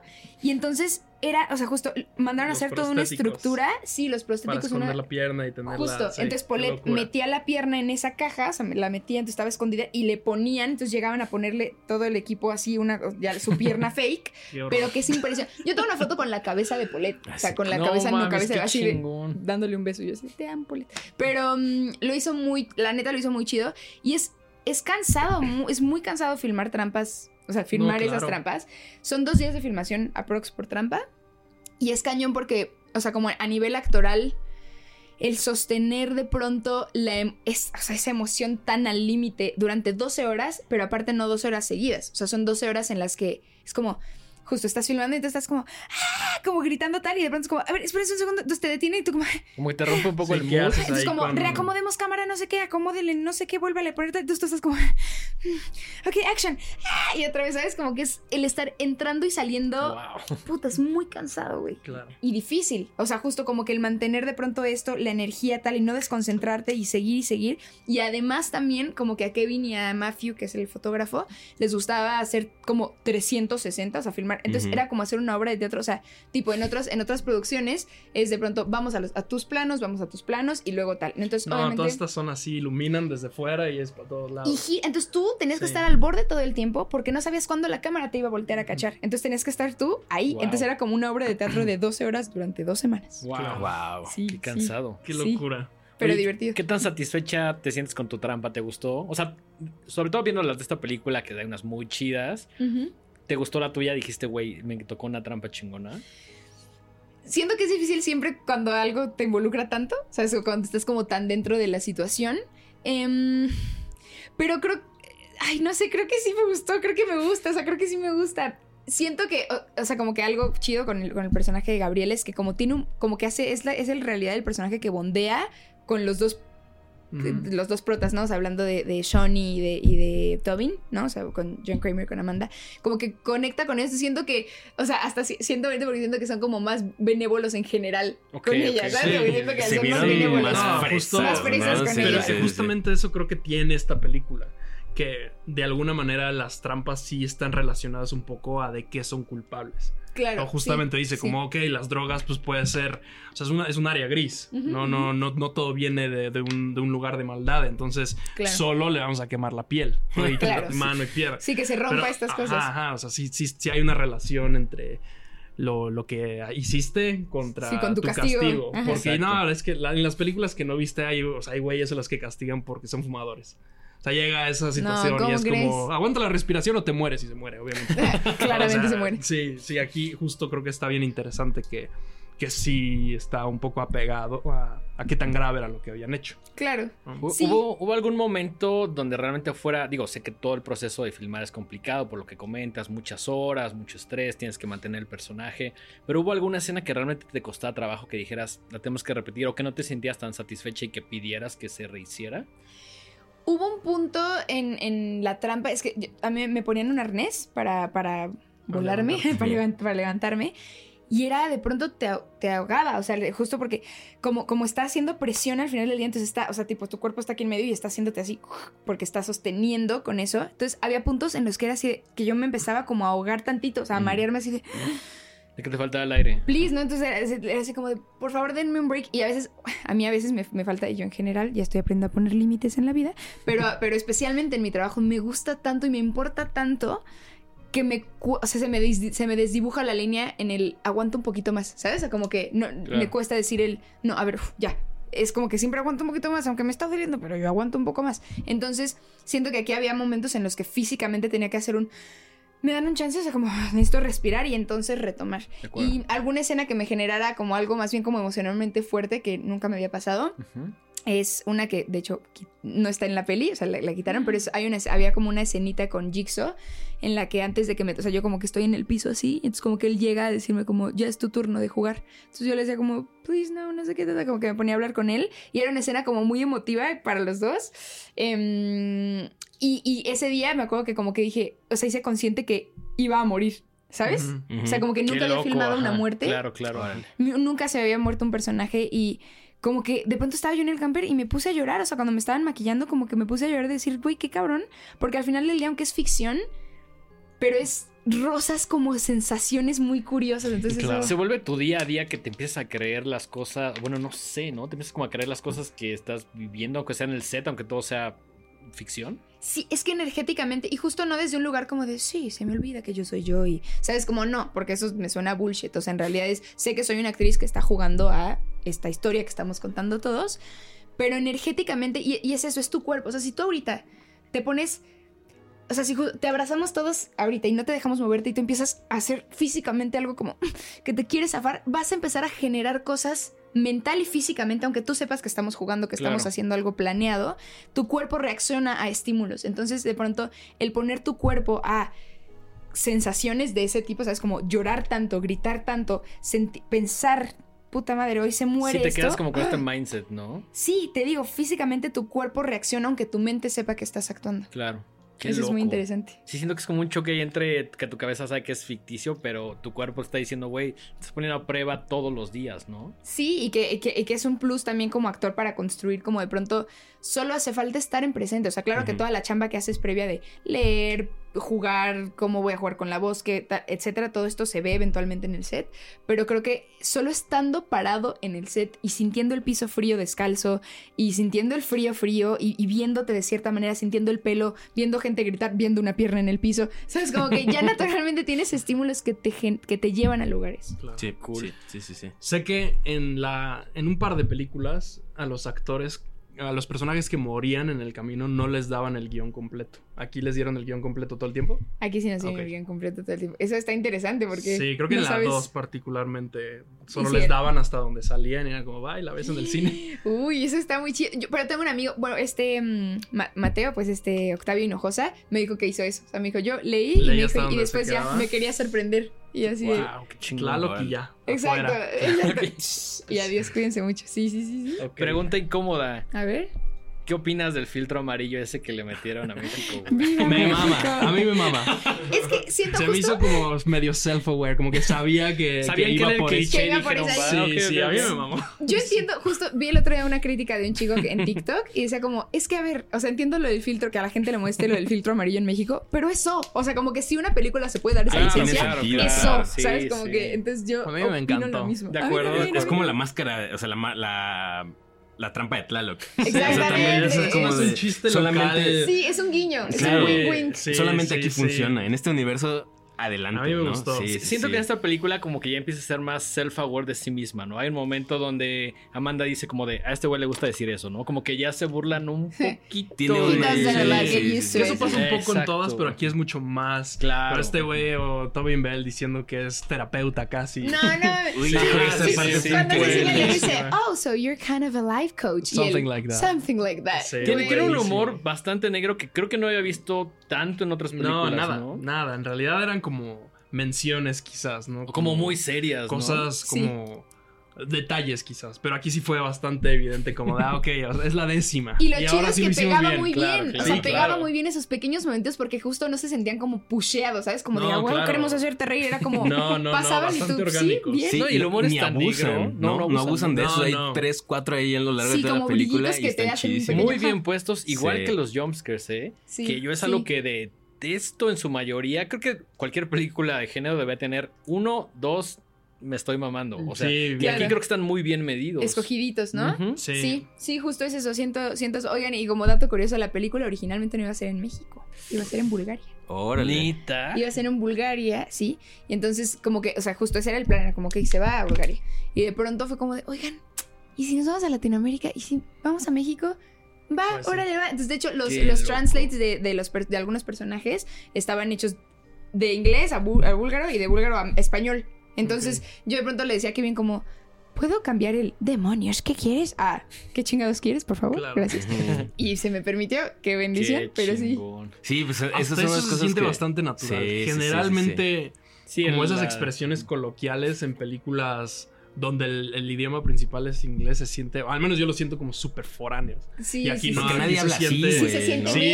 y entonces era, o sea, justo mandaron Los a hacer toda una estructura, sí, los Para prostéticos, esconder una, la pierna y tenerla. Justo, sí, entonces locura. metía la pierna en esa caja, o sea, la metía, entonces estaba escondida y le ponían, entonces llegaban a ponerle todo el equipo así, una, ya su pierna fake, pero que es impresionante. Yo tengo una foto con la cabeza de Polet, o sea, con la No cabeza, no mames, cabeza, así de- dándole un beso. Yo así, te amo, Polet. Pero mm, lo hizo muy, la neta lo hizo muy chido y es, es cansado, es muy cansado filmar trampas, o sea, filmar No, esas trampas. Son dos días de filmación aprox por trampa y es cañón porque, o sea, como a nivel actoral, el sostener de pronto la, em- es- esa emoción tan al límite durante 12 horas, pero aparte no 12 horas seguidas. O sea, son 12 horas en las que es como justo estás filmando y te estás como, ¡ah! como gritando tal y de pronto es como, a ver, espera un segundo, entonces te detiene y tú como, Como que te rompe un poco Sí, el ¿qué mood. haces? es como, cuando- reacomodemos cámara, no sé qué, acomódele, no sé qué, vuélvale a poner tal", entonces tú estás como, "Mm, ok, action, ¡ah! y otra vez, ¿sabes? Como que es el estar entrando y saliendo, Wow. puta, es muy cansado, güey Claro. y difícil. O sea, justo como que el mantener de pronto esto, la energía tal y no desconcentrarte y seguir y seguir. Y además también como que a Kevin y a Matthew, que es el fotógrafo, les gustaba hacer como 360, o sea, filmar. Entonces Ujú. era como hacer una obra de teatro, o sea, tipo en otros en otras producciones es de pronto vamos a, los, a tus planos, vamos a tus planos y luego tal. Entonces, No, obviamente todas estas son así, iluminan desde fuera y es para todos y lados. gi- entonces tú tenías que Sí. estar al borde todo el tiempo porque no sabías cuándo la cámara te iba a voltear a cachar. Entonces tenías que estar tú ahí. Wow. Entonces era como una obra de teatro de 12 horas durante dos semanas. Wow. Wow. Sí, Qué sí. cansado. Qué sí. locura. Pero Oye, divertido. ¿Qué tan satisfecha te sientes con tu trampa? ¿Te gustó? O sea, sobre todo viendo las de esta película, que hay unas muy chidas. Ujú. ¿Te gustó la tuya? Dijiste, güey, me tocó una trampa chingona. Siento que es difícil siempre cuando algo te involucra tanto, ¿sabes? O cuando estás como tan dentro de la situación. Em, pero creo, ay, no sé, creo que sí me gustó, creo que me gusta, o sea, creo que sí me gusta. Siento que, o, sea, como que algo chido con el, con el personaje de Gabriel es que como tiene un, como que hace, es, la, es en realidad el personaje que bondea con los dos Los dos protas, ¿no? O sea, hablando de, de Sean y de, y de Tobin, ¿no? O sea, con John Kramer, con Amanda. Como que conecta con eso. Siento que, o sea, hasta si- siento porque siento que son como más benévolos en general con ella, ¿sabes? sí. Que siento que Se son más benévolos. más No, fresas, justo- Más fresas ¿no? con Sí, ella. sí. justamente eso creo que tiene esta película. Que de alguna manera las trampas sí están relacionadas un poco a de qué son culpables. Claro. O justamente sí, dice sí. como, ok, las drogas pues puede ser, o sea, es, una, es un área gris, no, no, no, no todo viene de, de un, de un lugar de maldad, entonces Claro. solo le vamos a quemar la piel, y Claro, sí. mano y piedra. Sí, que se rompa Pero, estas ajá, cosas. Ajá, o sea, sí, sí, sí hay una relación entre lo, lo que hiciste contra Sí, con tu tu castigo. castigo. Ajá. Porque Exacto. no, es que la- en las películas que no viste hay, o sea, hay güeyes a los que castigan porque son fumadores. O sea, llega a esa situación ¿cómo y es crees? como, aguanta la respiración o te mueres y se muere, obviamente. Claramente O sea, se muere. Sí, sí, aquí justo creo que está bien interesante que, que sí está un poco apegado a, a qué tan grave era lo que habían hecho. Claro. ¿no? ¿Hu- Sí. ¿Hubo, ¿Hubo algún momento donde realmente fuera, digo, sé que todo el proceso de filmar es complicado por lo que comentas, muchas horas, mucho estrés, tienes que mantener el personaje, pero hubo alguna escena que realmente te costaba trabajo que dijeras, la tenemos que repetir o que no te sentías tan satisfecha y que pidieras que se rehiciera? Hubo un punto en, en la trampa, es que yo- a mí me ponían un arnés para, para volarme, para, levant- para levantarme. Y era de pronto te, te ahogaba, o sea, justo porque como, como está haciendo presión al final del día, entonces está, o sea, tipo, tu cuerpo está aquí en medio y está haciéndote así, porque está sosteniendo con eso. Entonces había puntos en los que era así, que yo me empezaba como a ahogar tantito, o sea, a marearme así de, De que te faltaba el aire. please, ¿no? Entonces era, era así como de, por favor, denme un break. Y a veces, a mí a veces me, me falta, y yo en general ya estoy aprendiendo a poner límites en la vida, pero, pero especialmente en mi trabajo me gusta tanto y me importa tanto que me, o sea, se me, se me desdibuja la línea en el aguanto un poquito más, ¿sabes? O sea, como que no, Claro. me cuesta decir el, no, a ver, uf, ya. Es como que siempre aguanto un poquito más, aunque me está doliendo, pero yo aguanto un poco más. Entonces, siento que aquí había momentos en los que físicamente tenía que hacer un... Me dan un chance, o sea, como necesito respirar y entonces retomar. Y alguna escena que me generara como algo más bien como emocionalmente fuerte que nunca me había pasado es una que de hecho no está en la peli, o sea, la, la quitaron, pero es- hay una, había como una escenita con Jigsaw en la que antes de que me, o sea, yo como que estoy en el piso así, entonces como que él llega a decirme como, ya es tu turno de jugar. Entonces yo le decía como, please no, no sé qué, tal", como que me ponía a hablar con él y era una escena como muy emotiva para los dos. Em, y, y ese día me acuerdo que como que dije, o sea, hice consciente que iba a morir, ¿sabes? O sea, como que Qué nunca había loco, filmado una muerte. Claro, claro. Nunca se había muerto un personaje y como que de pronto estaba yo en el camper y me puse a llorar. O sea, cuando me estaban maquillando, como que me puse a llorar de decir, güey, qué cabrón. Porque al final del día, aunque es ficción, pero es rosas como sensaciones muy curiosas. Entonces, Claro. eso- Se vuelve tu día a día que te empiezas a creer las cosas, bueno, no sé, ¿no? Te empiezas como a creer las cosas que estás viviendo, aunque sea en el set, aunque todo sea ficción. Sí, es que energéticamente, y justo no desde un lugar como de, sí, se me olvida que yo soy yo y, ¿sabes? Como no, porque eso me suena a bullshit. O sea, en realidad es, sé que soy una actriz que está jugando a esta historia que estamos contando todos, pero energéticamente, y, y es eso, es tu cuerpo. O sea, si tú ahorita te pones, o sea, si te abrazamos todos ahorita y no te dejamos moverte y tú empiezas a hacer físicamente algo como que te quieres zafar, vas a empezar a generar cosas mental y físicamente, aunque tú sepas que estamos jugando, que estamos Claro. haciendo algo planeado, tu cuerpo reacciona a estímulos. Entonces, de pronto, el poner tu cuerpo a sensaciones de ese tipo, ¿sabes? Como llorar tanto, gritar tanto, pensar, puta madre, hoy se muere Sí, te esto. quedas como con este mindset, ¿no? Sí, te digo, físicamente tu cuerpo reacciona aunque tu mente sepa que estás actuando. Claro. Qué Eso es muy interesante. Sí, siento que es como un choque ahí entre que tu cabeza sabe que es ficticio, pero tu cuerpo está diciendo, güey, te estás poniendo a prueba todos los días, ¿no? Sí, y que, que, y que es un plus también como actor para construir, como de pronto solo hace falta estar en presente. O sea, claro que toda la chamba que haces previa de leer, jugar, cómo voy a jugar con la voz, que etcétera, todo esto se ve eventualmente en el set. Pero creo que solo estando parado en el set y sintiendo el piso frío descalzo y sintiendo el frío frío y, y viéndote de cierta manera, sintiendo el pelo, viendo gente gritar, viendo una pierna en el piso, sabes, como que ya naturalmente tienes estímulos que te, que te llevan a lugares. Claro. Sí, Cool. sí, sí, sí, sí. Sé que en la en un par de películas a los actores a los personajes que morían en el camino no les daban el guion completo. Aquí les dieron el guion completo todo el tiempo. Aquí sí nos tiene el guion completo todo el tiempo. Eso está interesante porque. Sí, creo que no en la sabes- 2 particularmente solo Hicieron. les daban hasta donde salían y era como, va, y la ves en el cine. Uy, eso está muy chido. Yo- pero tengo un amigo, bueno, este mm, Ma- Mateo, pues este Octavio Hinojosa, me dijo que hizo eso. O sea, me dijo, yo leí y, Leí me hasta dijo- y después ya me quería sorprender. Y así. Wow, qué chingón. Tlaloc y ya. Exacto, y adiós, cuídense mucho. Sí, sí, sí, sí. Pregunta incómoda. A ver. ¿Qué opinas del filtro amarillo ese que le metieron a México? güey? Me México. mama, a mí me mama. Es que siento Se me hizo como medio self-aware, como que sabía que, Sabían que iba el por Que iba por dijeron, esa- "Va, Sí, sí, a mí ok". me mamó. Yo entiendo, justo vi el otro día una crítica de un chico que- en TikTok y decía como, es que a ver, o sea, entiendo lo del filtro, que a la gente le muestre lo del filtro amarillo en México, pero eso, o sea, como que si una película se puede dar esa Ah, licencia, sentido, eso, claro, sí, ¿sabes? Como sí. que, entonces yo A mí me opino encantó. lo mismo. De A mí acuerdo, Es como la máscara, o sea, la, la trampa de Tlaloc. Exactamente. O sea, es como Es de- un chiste solamente, local. Sí, es un guiño, es Claro. un wink wink. Sí, solamente sí, aquí sí. funciona. En este universo, adelante. A mí me ¿no? gustó. Sí, sí, Siento sí. que en esta película como que ya empieza a ser más self-aware de sí misma, ¿no? Hay un momento donde Amanda dice como de, a este güey le gusta decir eso, ¿no? Como que ya se burlan un poquito. Tiene Eso pasa un poco en todas, pero aquí es mucho más. Claro. Pero este güey o Tobin Bell diciendo que es terapeuta casi. No, no. Uy, Cuando increíble. Cecilia le dice, oh, so you're kind of a life coach. Something él, like that. Something like that. Sí, Tiene, tiene un humor bastante negro que creo que no había visto tanto en otras No, películas, nada, ¿no? nada. En realidad eran como menciones quizás, ¿no? O Como muy serias, ¿no? cosas Sí. como detalles quizás. Pero aquí sí fue bastante evidente como de, ah, ok, o sea, es la décima. Y lo chido ahora es sí que hicimos pegaba bien. muy claro, bien. claro. O sea, Sí, pegaba claro. muy bien esos pequeños momentos porque justo no se sentían como pusheados, ¿sabes? Como de, No, ah, bueno, claro. queremos hacerte reír. Era como, No, no, no, pasaban y tú, sí, bien. Sí, No, y el humor es tan abusan, negro, ¿no? no, No, abusan. abusan de No, eso. Hay no. tres, cuatro ahí a lo largo Sí, de toda la como película y que te están hacen. Muy bien puestos, igual Sí. que los jumpscares, ¿eh? Sí, que yo es sí. algo que detesto en su mayoría. Creo que cualquier película de género debe tener uno, dos, me estoy mamando. O sea, Sí, y aquí creo que están muy bien medidos. Escogiditos, ¿no? Sí. Sí, sí, justo es eso. Siento, siento eso. Oigan, y como dato curioso, la película originalmente no iba a ser en México, iba a ser en Bulgaria. Órale. Iba a ser en Bulgaria, sí. Y entonces, como que, o sea, justo ese era el plan, era como que se va a Bulgaria. Y de pronto fue como de, oigan, ¿y si nos vamos a Latinoamérica? ¿Y si vamos a México? Va, Pues sí. órale, va. Entonces, de hecho, los, los translates de, de los, de algunos personajes estaban hechos de inglés a, a búlgaro y de búlgaro a español. Entonces, yo de pronto le decía a Kevin como, ¿puedo cambiar el demonios? ¿Qué quieres? Ah, ¿qué chingados quieres, por favor? Claro. Gracias. Y se me permitió, qué bendición, Qué pero sí. chingón. Sí, pues Hasta esas son eso las se cosas siente que... bastante natural. Sí, sí, sí, sí, sí. Generalmente, Sí, como esas la- expresiones coloquiales en películas donde el, el idioma principal es inglés, se siente, al menos yo lo siento como súper foráneos. Sí, Y aquí sí, no, sí. Nadie se habla así, siente- Sí, se.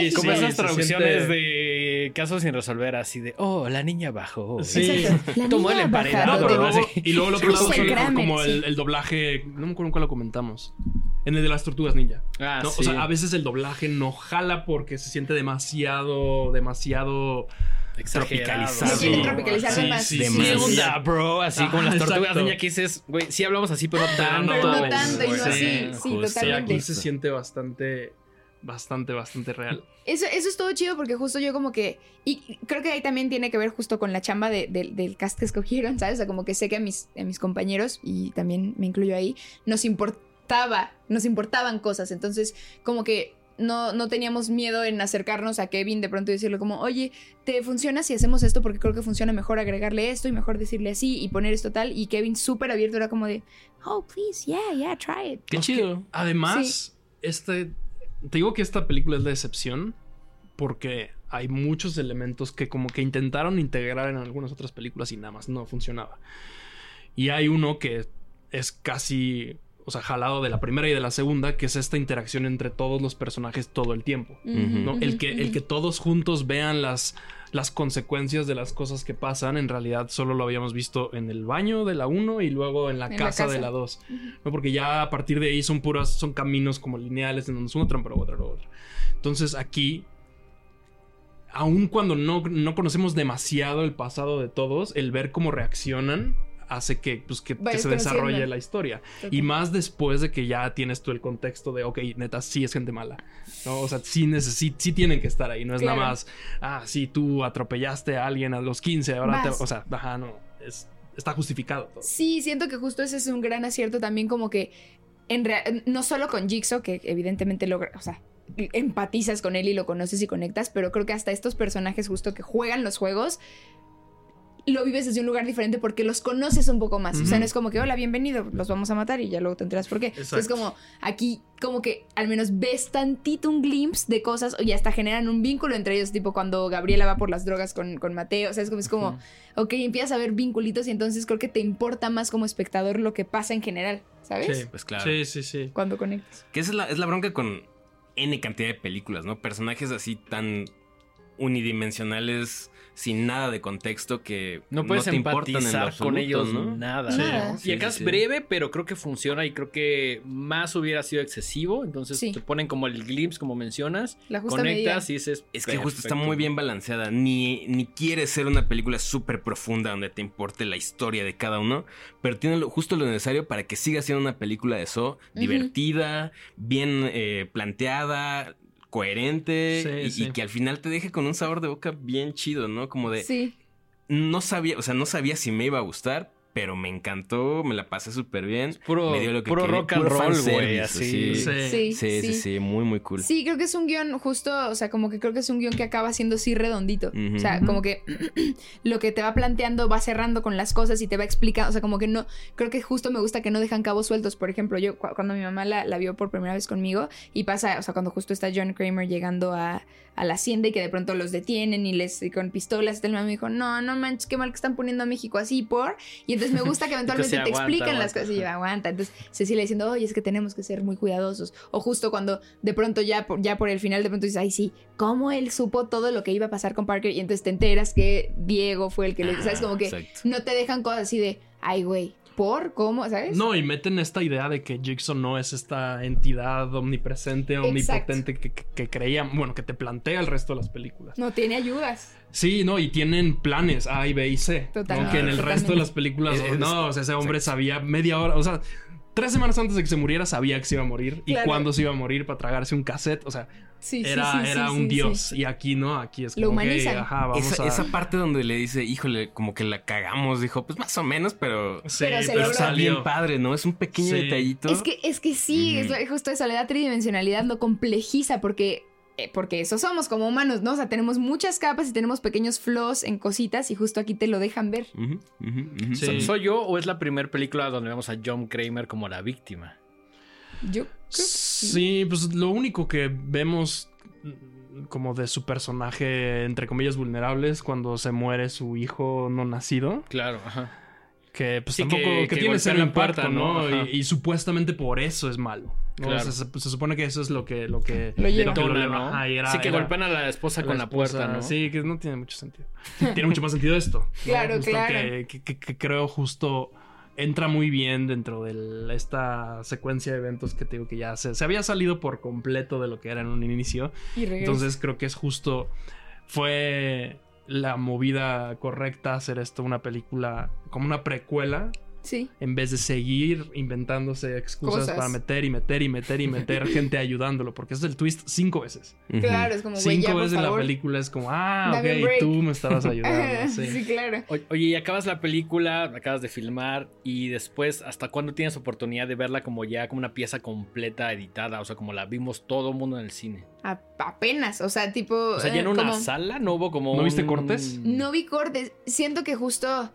Sí. Como sí, esas se traducciones siente- de casos sin resolver, así de, oh, la niña bajó. Sí. Tomó el emparedado, No, y luego el otro lado son como el, doblaje, no me acuerdo en cuál lo comentamos. En el de las tortugas ninja. Ah, ¿no? sí. O sea, a veces el doblaje no jala porque se siente demasiado, demasiado. Tropicalizado. Sí. tropicalizar Sí, más. sí, ¿Qué sí. onda, bro? Así Ajá, con las tortugas niña que dices, güey, sí hablamos así, pero tanto. Pero no tanto, y no Sí, así. Sí, totalmente. aquí se siente bastante, bastante, bastante real. Eso, eso es todo chido porque justo yo como que... Y creo que ahí también tiene que ver justo con la chamba de- de- del cast que escogieron, ¿sabes? O sea, como que sé que a mis, a mis compañeros, y también me incluyo ahí, nos importaba, nos importaban cosas. Entonces, como que no, no teníamos miedo en acercarnos a Kevin de pronto y decirle como, oye, ¿te funciona si hacemos esto? Porque creo que funciona mejor agregarle esto y mejor decirle así y poner esto tal. Y Kevin súper abierto era como de, oh, please, yeah, yeah, try it. Qué que, chido. además, este. Te digo que esta película es la excepción. porque hay muchos elementos que como que intentaron integrar en algunas otras películas y nada más no funcionaba. Y hay uno que es casi, o sea, jalado de la primera y de la segunda, que es esta interacción entre todos los personajes todo el tiempo. ¿no? el, que, el que todos juntos vean las, las consecuencias de las cosas que pasan, en realidad solo lo habíamos visto en el baño de la 1 y luego en la, En la casa, de la 2. ¿no? Porque ya a partir de ahí son puras, son caminos como lineales en donde es una trampa, otra, otra. Entonces aquí, aun cuando no, no conocemos demasiado el pasado de todos, el ver cómo reaccionan hace que, pues, que, se desarrolle la historia. Y más después de que ya tienes tú el contexto de, ok, neta, sí es gente mala. ¿no? O sea, sí, necesi- sí tienen que estar ahí. No es Claro. nada más, ah, sí, tú atropellaste a alguien a los 15, ahora te... O sea, ajá, no. Es, está justificado todo. Sí, siento que justo ese es un gran acierto también como que en rea- no solo con Jigsaw, que evidentemente logra, o sea, empatizas con él y lo conoces y conectas, pero creo que hasta estos personajes justo que juegan los juegos lo vives desde un lugar diferente porque los conoces un poco más. O sea, no es como que, hola, bienvenido, los vamos a matar y ya luego te enteras por qué. Exacto. Es como, aquí, como que al menos ves tantito un glimpse de cosas y hasta generan un vínculo entre ellos, tipo cuando Gabriela va por las drogas con, con Mateo. O sea, es como, es como ok, empiezas a ver vinculitos y entonces creo que te importa más como espectador lo que pasa en general, ¿sabes? Sí, Pues claro. Sí, sí, sí. Cuando conectas. Que esa es la, es la bronca con N cantidad de películas, ¿no? Personajes así tan unidimensionales, sin nada de contexto, que No puedes te importan en lo empatizar con ellos ¿no? nada. Sí. ¿no? Nada. Sí, y acá sí, es sí. breve, pero creo que funciona y creo que más hubiera sido excesivo. Entonces Sí. te ponen como el glimpse, como mencionas. La justa Conectas medida. y dices. Es que justo está muy bien balanceada. Ni, ni quiere ser una película súper profunda donde te importe la historia de cada uno, pero tiene lo- justo lo necesario para que siga siendo una película de eso divertida, bien eh, planteada, coherente Sí, y, sí. y que al final te deje con un sabor de boca bien chido, ¿no? Como de Sí. no sabía, o sea, no sabía si me iba a gustar, pero me encantó, me la pasé súper bien. Puro, me dio lo que puro quería, rock and puro roll, güey. Así. sí. Sí. Sí, Sí, sí, sí, muy, muy cool. Sí, creo que es un guion justo, o sea, como que creo que es un guion que acaba siendo así redondito. O sea, como que lo que te va planteando va cerrando con las cosas y te va explicando, o sea, como que no, creo que justo me gusta que no dejan cabos sueltos. Por ejemplo, yo cu- cuando mi mamá la, la vio por primera vez conmigo y pasa, o sea, cuando justo está John Kramer llegando a, a la hacienda y que de pronto los detienen y les y con pistolas, y tal, mi mamá me dijo, no, no manches, qué mal que están poniendo a México así por. Y entonces me gusta que eventualmente te aguanta, explican las cosas y yo aguanta. Entonces Cecilia diciendo, oye, es que tenemos que ser muy cuidadosos. O justo cuando de pronto ya por, ya por el final de pronto dices, ay, sí, ¿cómo él supo todo lo que iba a pasar con Parker? Y entonces te enteras que Diego fue el que le... ¿Sabes? Como que Exacto. no te dejan cosas así de, ay, güey, ¿por? ¿Cómo? ¿Sabes? No, y meten esta idea de que Jigsaw no es esta entidad omnipresente, omnipotente que, que, que creían, bueno, que te plantea el resto de las películas. No tiene ayudas. Sí, no, y tienen planes A y B y C. Totalmente, Aunque en el totalmente. resto de las películas, Es- no, o sea, ese hombre sabía media hora, o sea, tres semanas antes de que se muriera sabía que se iba a morir y cuándo se iba a morir para tragarse un cassette, o sea, Sí, sí, era, sí, era sí, un sí, dios. sí. Y aquí no, aquí es Lo como que, humanizan. ajá, vamos Esa, a... esa parte donde le dice, híjole, como que la cagamos, dijo, pues más o menos, pero, Sí, Pero pero salió. bien padre, ¿no? Es un pequeño Sí. detallito. Es que, es que sí, es lo- justo eso, le da tridimensionalidad, lo complejiza porque... eh, porque eso somos como humanos, ¿no? O sea, tenemos muchas capas y tenemos pequeños flaws en cositas y justo aquí te lo dejan ver. Ujú, ujú, ujú. Sí. ¿So- ¿Soy yo o es la primera película donde vemos a John Kramer como la víctima? Yo creo que sí. Sí, pues lo único que vemos como de su personaje, entre comillas, vulnerable es cuando se muere su hijo no nacido. Claro, ajá. Que pues Sí, tampoco, que- que, que tiene cero impacto, puerta, ¿no? ¿no? Y, y supuestamente por eso es malo. ¿no? Claro. O sea, se, se supone que eso es lo que... Lo que Lo Detona. ¿no? Ajá, era- sí, que era- golpean a la esposa con la, esposa, puerta, ¿no? Sí, que no tiene mucho sentido. tiene mucho más sentido esto. Claro, claro. Que, que- que- creo justo entra muy bien dentro de esta secuencia de eventos que te digo que ya se, se había salido por completo de lo que era en un inicio. Y. Entonces creo que es justo. Fue la movida correcta hacer esto una película como una precuela sí. en vez de seguir inventándose excusas Cosas. para meter y meter y meter y meter gente ayudándolo, porque es el twist cinco veces. Claro, es como, Cinco ya, por veces en la película es como, ah, Dame ok, tú me estabas ayudando. sí. sí. claro. O- Oye, y acabas la película, acabas de filmar y después, ¿hasta cuándo tienes oportunidad de verla como ya como una pieza completa editada? O sea, como la vimos todo el mundo en el cine. A- apenas, o sea, tipo... O sea, ya en eh, una como- sala no hubo como. ¿No viste cortes? No vi cortes. Siento que justo.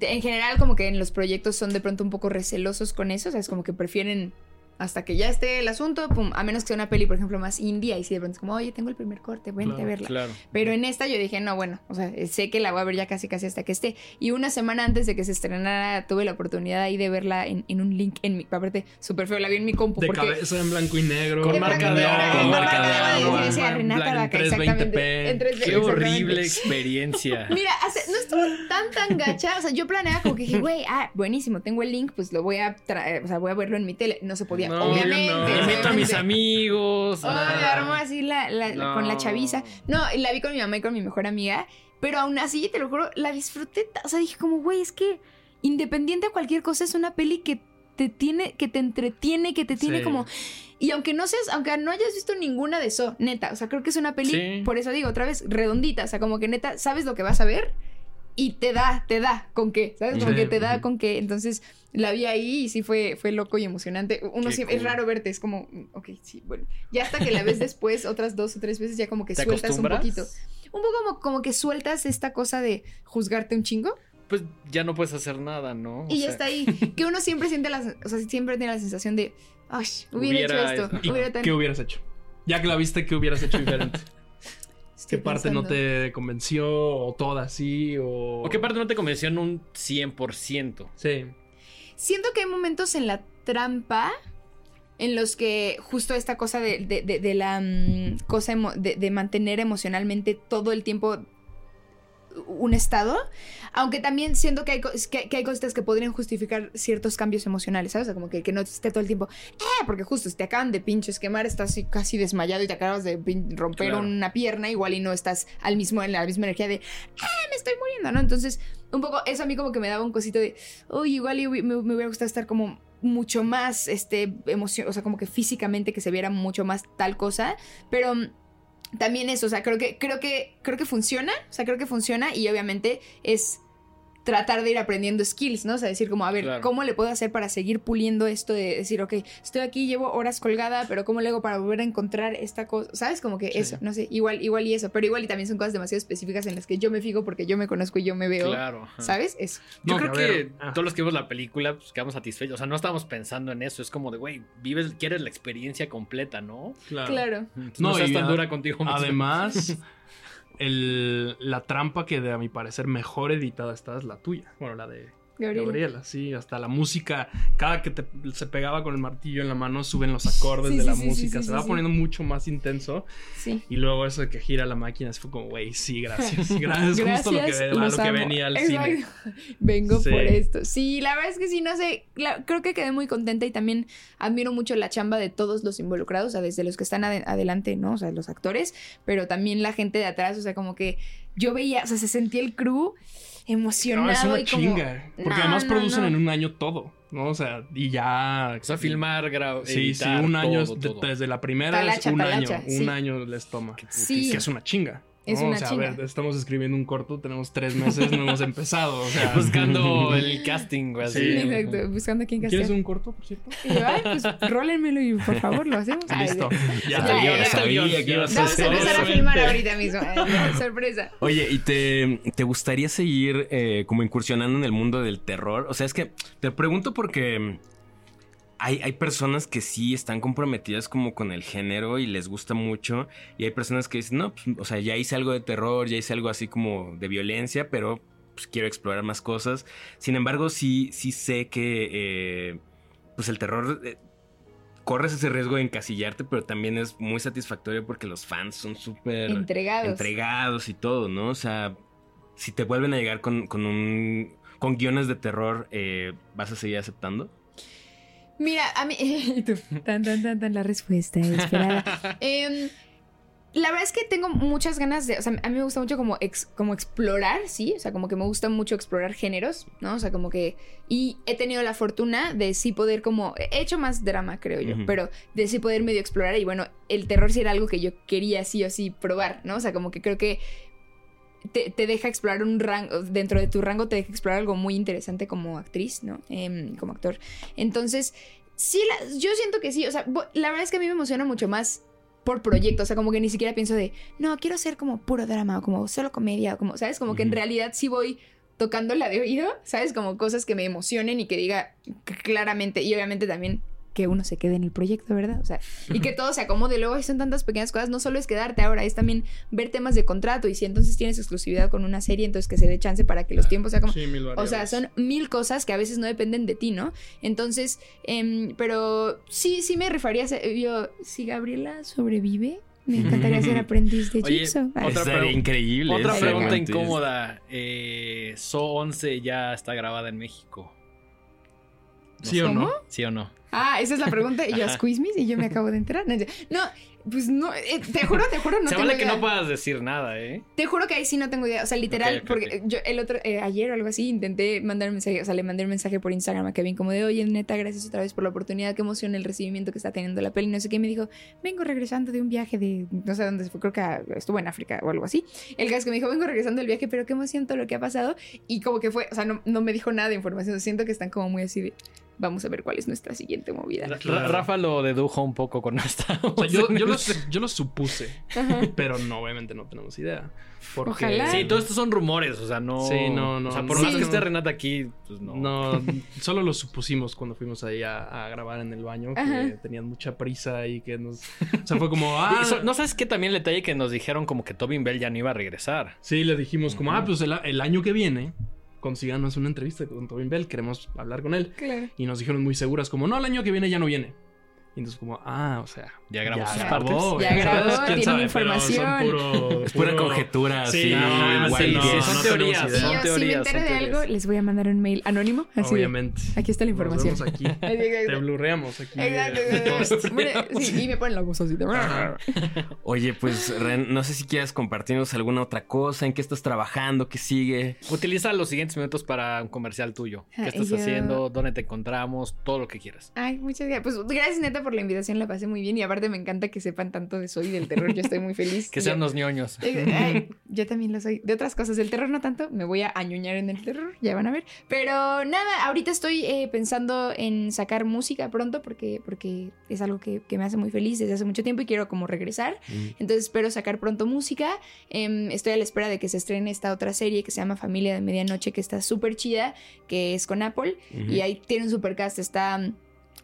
En general, como que en los proyectos son de pronto un poco recelosos con eso. O sea, es como que prefieren hasta que ya esté el asunto, pum, a menos que sea una peli, por ejemplo, más indie, y si de pronto es como, oye, tengo el primer corte, vente Claro, a verla. Claro. Pero en esta yo dije, no, bueno, o sea, sé que la voy a ver ya casi casi hasta que esté. Y una semana antes de que se estrenara, tuve la oportunidad ahí de verla en, en un link en mi, aparte, súper feo, la vi en mi compu. De porque cabeza en blanco y negro. Con marca de con marca de decía En Renata blan- en Vaca, 320p. exactamente. En 320p, Qué horrible experiencia. Mira, hace- no estuvo tan tan gacha. O sea, yo planeaba como que dije, güey, ah, buenísimo, tengo el link, pues lo voy a traer, o sea, voy a verlo en mi tele. No se podía, No, obviamente. no. Me meto a mis amigos. Oh, me armó así la, la- No. con la chaviza. No, la vi con mi mamá y con mi mejor amiga. Pero aún así, te lo juro, la disfruté. O sea, dije como, güey, es que independiente a cualquier cosa, es una peli que te tiene, que te entretiene, que te tiene Sí. como. Y aunque no seas, aunque no hayas visto ninguna de eso, neta, o sea, creo que es una peli, Sí. por eso digo, otra vez, redondita. O sea, como que neta, sabes lo que vas a ver y te da, te da con qué, ¿sabes? Como Sí. que te da con qué. Entonces la vi ahí y sí fue, fue loco y emocionante. Uno siempre, es raro verte, es como, mm, ok, sí, bueno. Ya hasta que la ves después, otras dos o tres veces, ya como que ¿Te sueltas un poquito. Un poco como, como que sueltas esta cosa de juzgarte un chingo Pues ya no puedes hacer nada, ¿no? O y ya sea, está ahí. Que uno siempre siente la, o sea, siempre tiene la sensación de, ay, hubiera, Hubiera hecho esto. ¿Y hubiera tan- ¿Qué hubieras hecho? Ya que la viste, ¿qué hubieras hecho diferente? Estoy ¿Qué parte no te convenció? ¿O toda así? ¿O, ¿O qué parte no te convenció en un 100%? Sí. Siento que hay momentos en la trampa en los que justo esta cosa de, de- de- de la mm, cosa de mantener emocionalmente todo el tiempo un estado, aunque también siento que hay, que, que hay cositas que podrían justificar ciertos cambios emocionales, ¿sabes? O sea, como que, que no esté todo el tiempo, ¡eh! Porque justo te acaban de pinches quemar, estás así casi desmayado y te acabas de romper Claro. una pierna, igual y no estás al mismo, en la misma energía de, ¡eh! Me estoy muriendo, ¿no? Entonces, un poco, eso a mí como que me daba un cosito de, uy, igual y me, me hubiera gustado estar como mucho más, este, emoción, o sea, como que físicamente que se viera mucho más tal cosa, pero también eso, o sea, creo que, creo que, creo que funciona, o sea, creo que funciona y obviamente es tratar de ir aprendiendo skills, ¿no? O sea, decir como, a ver, Claro. ¿cómo le puedo hacer para seguir puliendo esto de decir, ok, estoy aquí, llevo horas colgada, pero ¿cómo le hago para volver a encontrar esta cosa? ¿Sabes? Como que Sí. eso, no sé, igual, igual y eso, pero igual y también son cosas demasiado específicas en las que yo me fijo porque yo me conozco y yo me veo, Claro. ajá. ¿sabes? Eso. Yo No, creo que ah. todos los que vimos la película pues, quedamos satisfechos. O sea, no estábamos pensando en eso. Es como de, güey, vives, quieres la experiencia completa, ¿no? Claro. Claro. Entonces, No, no, seas y tan dura contigo mismo. Además, el, la trampa que de a mi parecer mejor editada está es la tuya. Bueno, la de Gabriela. Gabriela, sí. Hasta la música, cada que te- se pegaba con el martillo en la mano, suben los acordes Sí, de sí, la sí, música. se va poniendo mucho más intenso. Sí. Y luego eso de que gira la máquina, fue como, güey, sí, gracias. Gracias, justo lo que, lo que venía al Exacto. cine. Vengo por esto. Sí, la verdad es que sí, no sé. la- creo que quedé muy contenta y también admiro mucho la chamba de todos los involucrados, o sea, desde los que están ade- adelante, ¿no? O sea, los actores, pero también la gente de atrás, o sea, como que yo veía, o sea, se sentía el crew emocionado No, es una y como. chinga. Porque No, además no, producen no. en un año todo, ¿no? O sea, y ya. O sea, filmar, grabar. Sí, sí, un año es de- desde la primera Talacha, es un talacha, año, sí. un año les toma. Sí. Que es una chinga. Es ¿no? una o sea, chinga. a ver, estamos escribiendo un corto, tenemos tres meses, no hemos empezado. O sea, Buscando el casting, güey. Sí. Exacto, buscando a quién ¿Quieres castear. un corto, por cierto? Y yo, ay, pues rólenmelo y por favor lo hacemos. Listo. Ya, Ya, ya, ya, sabía que ibas a Vamos a hacer empezar a filmar ahorita mismo. Ay, sorpresa. Oye, ¿y te, te gustaría seguir eh, como incursionando en el mundo del terror? O sea, es que te pregunto porque hay, hay personas que sí están comprometidas como con el género y les gusta mucho. Y hay personas que dicen, no, pues, o sea, ya hice algo de terror, ya hice algo así como de violencia, pero pues, quiero explorar más cosas. Sin embargo, sí, sí sé que eh, pues el terror... eh, Corres ese riesgo de encasillarte, pero también es muy satisfactorio porque los fans son súper Entregados. entregados y todo, ¿no? O sea, si te vuelven a llegar con, con un. con guiones de terror, eh, ¿vas a seguir aceptando? Mira, a mí. y tú, tan, tan, tan, tan, la respuesta esperada. Em, la verdad es que tengo muchas ganas de. O sea, a mí me gusta mucho como, ex- como explorar, ¿sí? O sea, como que me gusta mucho explorar géneros, ¿no? O sea, como que. Y he tenido la fortuna de sí poder, como. He hecho más drama, creo yo, pero de sí poder medio explorar. Y bueno, el terror sí era algo que yo quería sí o sí probar, ¿no? O sea, como que creo que te, te deja explorar un rango, dentro de tu rango te deja explorar algo muy interesante como actriz, ¿no? Em, como actor. Entonces, sí, la- yo siento que sí, o sea, la verdad es que a mí me emociona mucho más por proyecto, o sea, como que ni siquiera pienso de, no, quiero ser como puro drama o como solo comedia o como, ¿sabes? Como que en realidad sí voy tocando la de oído, ¿sabes? Como cosas que me emocionen y que diga claramente, y obviamente también que uno se quede en el proyecto, ¿verdad? O sea, y que todo se acomode. Luego son tantas pequeñas cosas. No solo es quedarte ahora, es también ver temas de contrato. Y si entonces tienes exclusividad con una serie, entonces que se dé chance para que los tiempos se acomoden. Sí, mil O sea, son mil cosas que a veces no dependen de ti, ¿no? Entonces, em, pero sí, sí me rifaría. a ser- Yo, si Gabriela sobrevive, me encantaría ser aprendiz de Jigsaw. Otra Estaría pregu- increíble. Otra pregunta incómoda. Eh, So 11 ya está grabada en México. ¿Sí o no? ¿Sí o no? Ah, esa es la pregunta. Y yo, squeeze me, y yo me acabo de enterar. No, pues no, eh, te juro, te juro, no Se tengo vale que no puedas decir nada, ¿eh? Te juro que ahí sí no tengo idea. O sea, literal, porque yo el otro, eh, ayer o algo así, intenté mandar un mensaje, o sea, le mandé un mensaje por Instagram a Kevin como de, oye, neta, gracias otra vez por la oportunidad, qué emoción el recibimiento que está teniendo la peli, no sé qué. Y me dijo, vengo regresando de un viaje de, no sé dónde se fue, creo que a- estuvo en África o algo así. El caso es que me dijo, vengo regresando del viaje, pero qué emoción todo lo que ha pasado. Y como que fue, o sea, no, no me dijo nada de información. Siento que están como muy así de, vamos a ver cuál es nuestra siguiente movida. Ra-. Rafa lo dedujo un poco con esta. O sea, yo, yo, lo, yo lo supuse, Ajá. pero no, obviamente no tenemos idea. Porque Ojalá. Sí, todo esto son rumores, o sea, no. Sí, no, no, O sea, por más que esté Renata aquí, pues no. No, solo lo supusimos cuando fuimos ahí a, a grabar en el baño, que Ajá. tenían mucha prisa y que nos... O sea, fue como, ah... so- no sabes qué también el detalle que nos dijeron como que Tobin Bell ya no iba a regresar. Sí, le dijimos como, ah, pues el, el año que viene consíganos una entrevista con Tobin Bell, queremos hablar con él. Claro. Y nos dijeron muy seguras como, no, el año que viene ya no viene. Y entonces como, ah, o sea... Ya grabó sus grabó, Ya grabó, ¿Quién tiene sabe? información. Puro, Es pura conjetura, Sí, así. no, sí, no, son teorías, son si me entero de teorías. algo, les voy a mandar un mail anónimo. Así Obviamente. Aquí está la Nos información. vemos aquí. Te blurreamos aquí. Exacto, sí, y me ponen la voz así de... Ajá. Oye, pues Ren, no sé si quieras compartirnos alguna otra cosa, en qué estás trabajando, qué sigue. Utiliza los siguientes minutos para un comercial tuyo. Ah, ¿Qué estás yo- haciendo? ¿Dónde te encontramos? Todo lo que quieras. Ay, muchas gracias. Pues gracias neta por la invitación, la pasé muy bien y aparte me encanta que sepan tanto de Soy del terror, yo estoy muy feliz. Que sean yo- unos ñoños. Eh, ay, yo también lo soy. De otras cosas, del terror no tanto. Me voy a añuñar en el terror, ya van a ver. Pero nada, ahorita estoy eh, pensando en sacar música pronto porque, porque es algo que, que me hace muy feliz desde hace mucho tiempo y quiero como regresar. Entonces espero sacar pronto música. Em, estoy a la espera de que se estrene esta otra serie que se llama Familia de Medianoche, que está súper chida, que es con Apple. Ujú. Y ahí tiene un supercast. Está mm,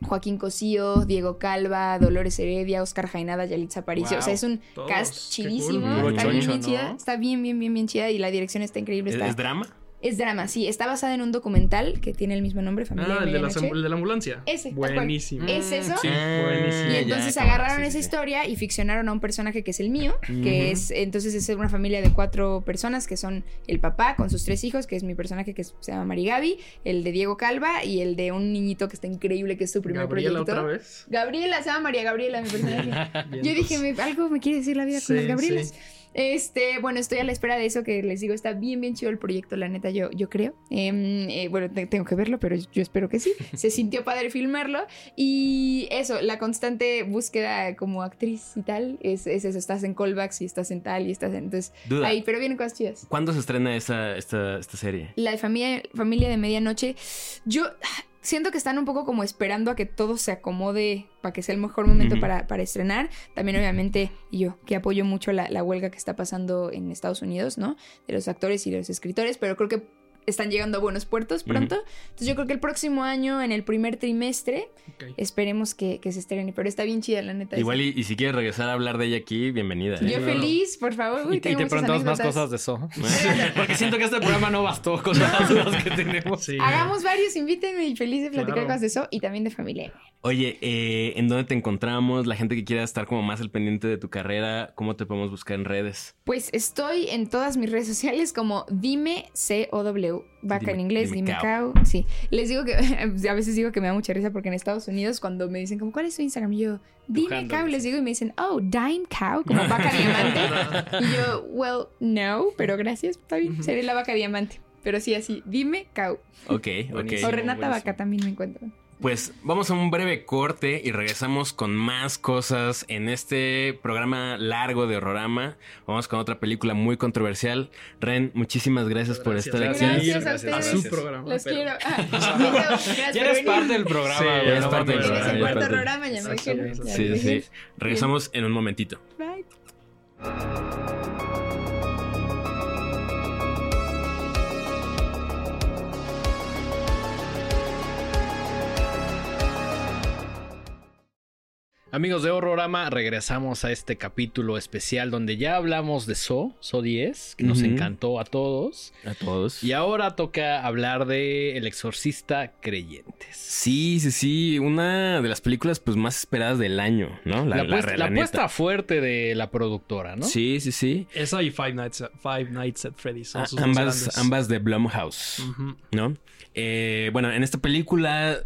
Joaquín Cosío, Diego Calva, Dolores Heredia, Oscar Jainada, Yalitza Aparicio. O sea, Wow. es un Todos, cast cool. chidísimo. Puro Está bien, bien ¿no? chida. Está bien, bien, bien, bien chida. Y la dirección está increíble. ¿Es, Está... es drama? Es drama, sí. Está basada en un documental que tiene el mismo nombre, Familia Ah, el de, la, el de la ambulancia. Ese. Buenísimo. ¿Es eso? Sí. Buenísimo. Y Ah, entonces ya, agarraron sí, esa sí. historia y ficcionaron a un personaje que es el mío, que es, entonces es una familia de cuatro personas que son el papá con sus tres hijos, que es mi personaje que se llama Marigaby, el de Diego Calva y el de un niñito que está increíble, que es su primer Gabriela proyecto. otra vez. Gabriela, se llama María Gabriela, mi personaje. Yo dije, me- algo me quiere decir la vida Sí, con las Gabrielas. Este, bueno, estoy a la espera de eso que les digo, está bien, bien chido el proyecto, la neta, yo, yo creo. Em, eh, bueno, te- tengo que verlo, pero yo espero que sí. Se sintió padre filmarlo. Y eso, la constante búsqueda como actriz y tal, es, es eso, estás en callbacks y estás en tal y estás en... Entonces, Duda. ahí, pero vienen cosas chidas. ¿Cuándo se estrena esa, esta, esta serie? La de familia, familia de medianoche, yo siento que están un poco como esperando a que todo se acomode para que sea el mejor momento para, para estrenar. También obviamente yo, que apoyo mucho la, la huelga que está pasando en Estados Unidos, ¿no? De los actores y de los escritores, pero creo que están llegando a buenos puertos pronto. Entonces yo creo que el próximo año, en el primer trimestre, esperemos que, que se estrene. Pero está bien chida, la neta. Igual y, y si quieres regresar a hablar de ella aquí, bienvenida. ¿eh? Yo feliz, por favor. Uy, y, te- te preguntamos más cosas de eso. Porque siento que este programa no bastó con todas las dudas que tenemos. Sí. Hagamos varios, invítenme y feliz de platicar Claro. cosas de eso y también de familia. Oye, eh, ¿en dónde te encontramos? La gente que quiera estar como más al pendiente de tu carrera, ¿cómo te podemos buscar en redes? Pues estoy en todas mis redes sociales como dime C-O-W, vaca en inglés, dime dime cow. cow. Sí, les digo que a veces digo que me da mucha risa porque en Estados Unidos cuando me dicen como, ¿cuál es tu Instagram? Y yo, dime cow, les digo y me dicen, oh, dime cow, como vaca diamante. y yo, well, no, pero gracias, está bien, seré la vaca diamante. Pero sí, así, dime cow. Ok, ok. O Renata buenísimo. Vaca también me encuentran. Pues vamos a un breve corte y regresamos con más cosas en este programa largo de Horrorama. Vamos con otra película muy controversial. Ren, muchísimas gracias, por Gracias. estar aquí. Gracias a Gracias, ustedes. A su programa. Los pero- quiero. Ah, gracias Ya eres parte del programa. Sí, ya eres parte del programa, ya parte. programa, ya me dijeron. Sí, sí. Regresamos en un momentito. Bye. Amigos de Horrorama, regresamos a este capítulo especial donde ya hablamos de So, So 10, que nos encantó a todos. A todos. Y ahora toca hablar de El Exorcista Creyentes. Sí, sí, sí. Una de las películas pues más esperadas del año, ¿no? La, la apuesta, la la neta. apuesta fuerte de la productora, ¿no? Sí, sí, sí. Esa y Five Nights, Five Nights at Freddy's. ambas, ambas de Blumhouse. ¿no? Eh, bueno, en esta película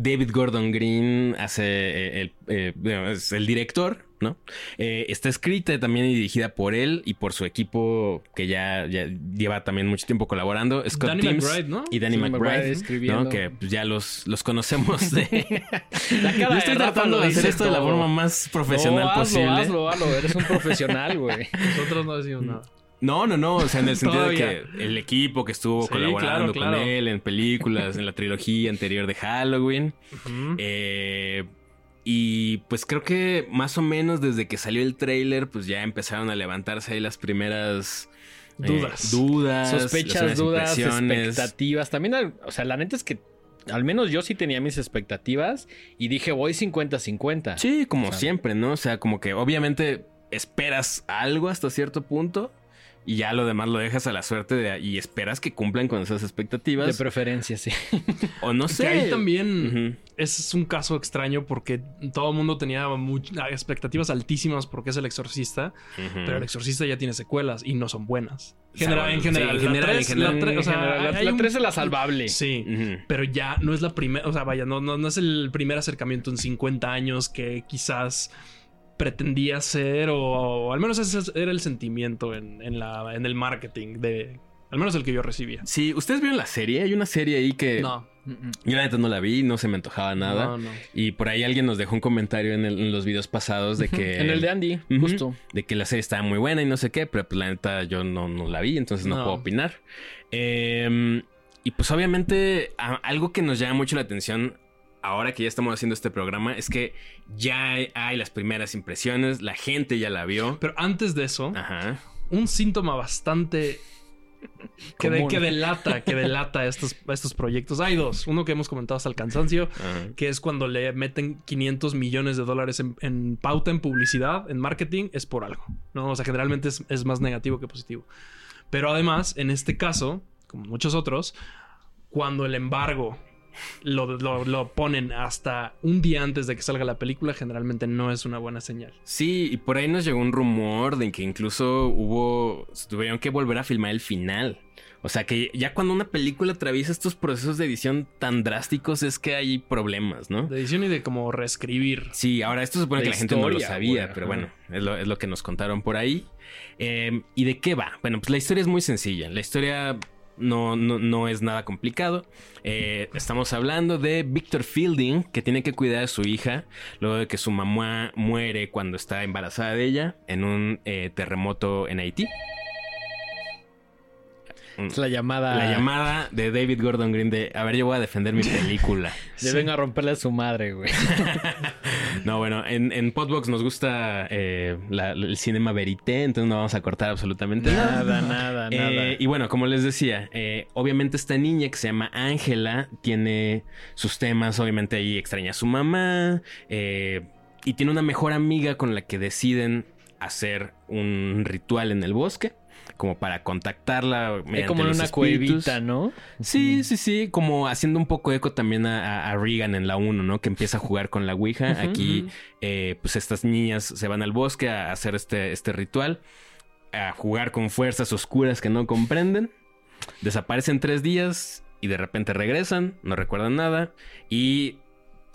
David Gordon Green hace eh, el, eh, bueno, es el director, ¿no? Eh, está escrita también y dirigida por él y por su equipo que ya, ya lleva también mucho tiempo colaborando, Scott Danny McBride, ¿no? y Danny Sí, McBride. ¿no? Que pues, ya los, los conocemos de... La cara Yo estoy tratando de hacer esto de la forma más profesional No, hazlo, posible. Hazlo, hazlo, eres un profesional, güey. Nosotros no decimos nada. No, no, no. O sea, en el sentido de que el equipo que estuvo Sí, colaborando claro, claro. con él en películas, en la trilogía anterior de Halloween. Eh, y pues creo que más o menos desde que salió el tráiler, pues ya empezaron a levantarse ahí las primeras eh, Dudas. dudas, Sospechas, dudas, expectativas. También, o sea, la neta es que al menos yo sí tenía mis expectativas y dije voy 50-50. Sí, como O sea, siempre, ¿no? O sea, como que obviamente esperas algo hasta cierto punto y ya lo demás lo dejas a la suerte de, y esperas que cumplan con esas De expectativas. preferencia, sí. o no Que sé. ahí también es un caso extraño porque todo el mundo tenía much- expectativas altísimas porque es el exorcista, pero el exorcista ya tiene secuelas y no son buenas. O sea, General- en general, sí, en la general, la tres- o sea, 3 es la salvable. Sí. Pero ya no es la primera, o sea, vaya, no, no, no es el primer acercamiento en 50 años que quizás pretendía ser, o, o al menos ese era el sentimiento en, en la, en el marketing de, al menos el que yo recibía. Sí, ¿ustedes vieron la serie? Hay una serie ahí que No, yo la neta no la vi, no se me antojaba nada. no, no. Y por ahí alguien nos dejó un comentario en, el- en los videos pasados de que... En el de Andy, justo. De que la serie estaba muy buena y no sé qué, pero pues la neta yo no, no la vi, entonces no, No. puedo opinar. Eh, y pues obviamente a- algo que nos llama mucho la atención ahora que ya estamos haciendo este programa es que ya hay, hay las primeras impresiones, la gente ya la vio. Pero antes de eso, Ajá. un síntoma bastante que, de- Común. que delata, que delata estos, estos proyectos. Hay dos. Uno que hemos comentado hasta el cansancio, ajá. que es cuando le meten 500 millones de dólares en, en pauta, en publicidad, en marketing, es por algo. ¿no? O sea, generalmente es, es más negativo que positivo. Pero además, en este caso, como muchos otros, cuando el embargo lo, lo- lo ponen hasta un día antes de que salga la película, generalmente no es una buena señal. Sí, y por ahí nos llegó un rumor de que incluso hubo, tuvieron que volver a filmar el final. O sea que ya cuando una película atraviesa estos procesos de edición tan drásticos es que hay problemas, ¿no? De edición y de como reescribir. Sí, ahora esto supone que la gente no lo sabía, pero bueno, es lo, es lo que nos contaron por ahí. Eh, ¿Y de qué va? Bueno, pues la historia es muy sencilla. La historia no, no, no es nada complicado. Eh, estamos hablando de Victor Fielding, que tiene que cuidar a su hija luego de que su mamá muere cuando está embarazada de ella en un eh, terremoto en Haití. Es la llamada. La llamada de David Gordon Green de, a ver, yo voy a defender mi película. De venga a romperle a su madre, güey. No, bueno, en, en Podbox nos gusta eh, la- el cinema verité, entonces no vamos a cortar absolutamente nada. Nada, nada, nada. Eh, y bueno, como les decía, eh, obviamente esta niña que se llama Ángela tiene sus temas, obviamente ahí extraña a su mamá y tiene una mejor amiga con la que deciden hacer un ritual en el bosque, como para contactarla. Mediante como en una espíritus. cuevita, ¿no? Sí, sí, sí, como haciendo un poco eco también a, a- Regan en la 1, ¿no? Que empieza a jugar con la Ouija. Aquí, eh, pues estas niñas se van al bosque a hacer este, este ritual, a jugar con fuerzas oscuras que no comprenden. Desaparecen tres días y de repente regresan, no recuerdan nada. Y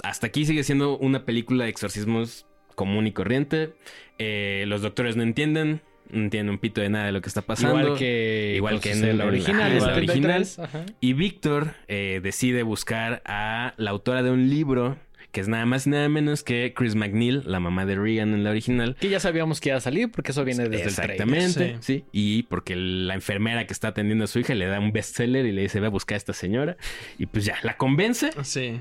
hasta aquí sigue siendo una película de exorcismos común y corriente. Eh, los doctores no entienden, no un pito de nada de lo que está pasando. Igual que, Igual que en la original, ajá, en la la original. Y Víctor eh, decide buscar a la autora de un libro que es nada más y nada menos que Chris McNeil, la mamá de Regan en la original. Que ya sabíamos que iba a salir porque eso viene desde el trailer. Exactamente, Sí. sí. Y porque la enfermera que está atendiendo a su hija le da un bestseller y le dice, ve a buscar a esta señora. Y pues ya, la convence Sí.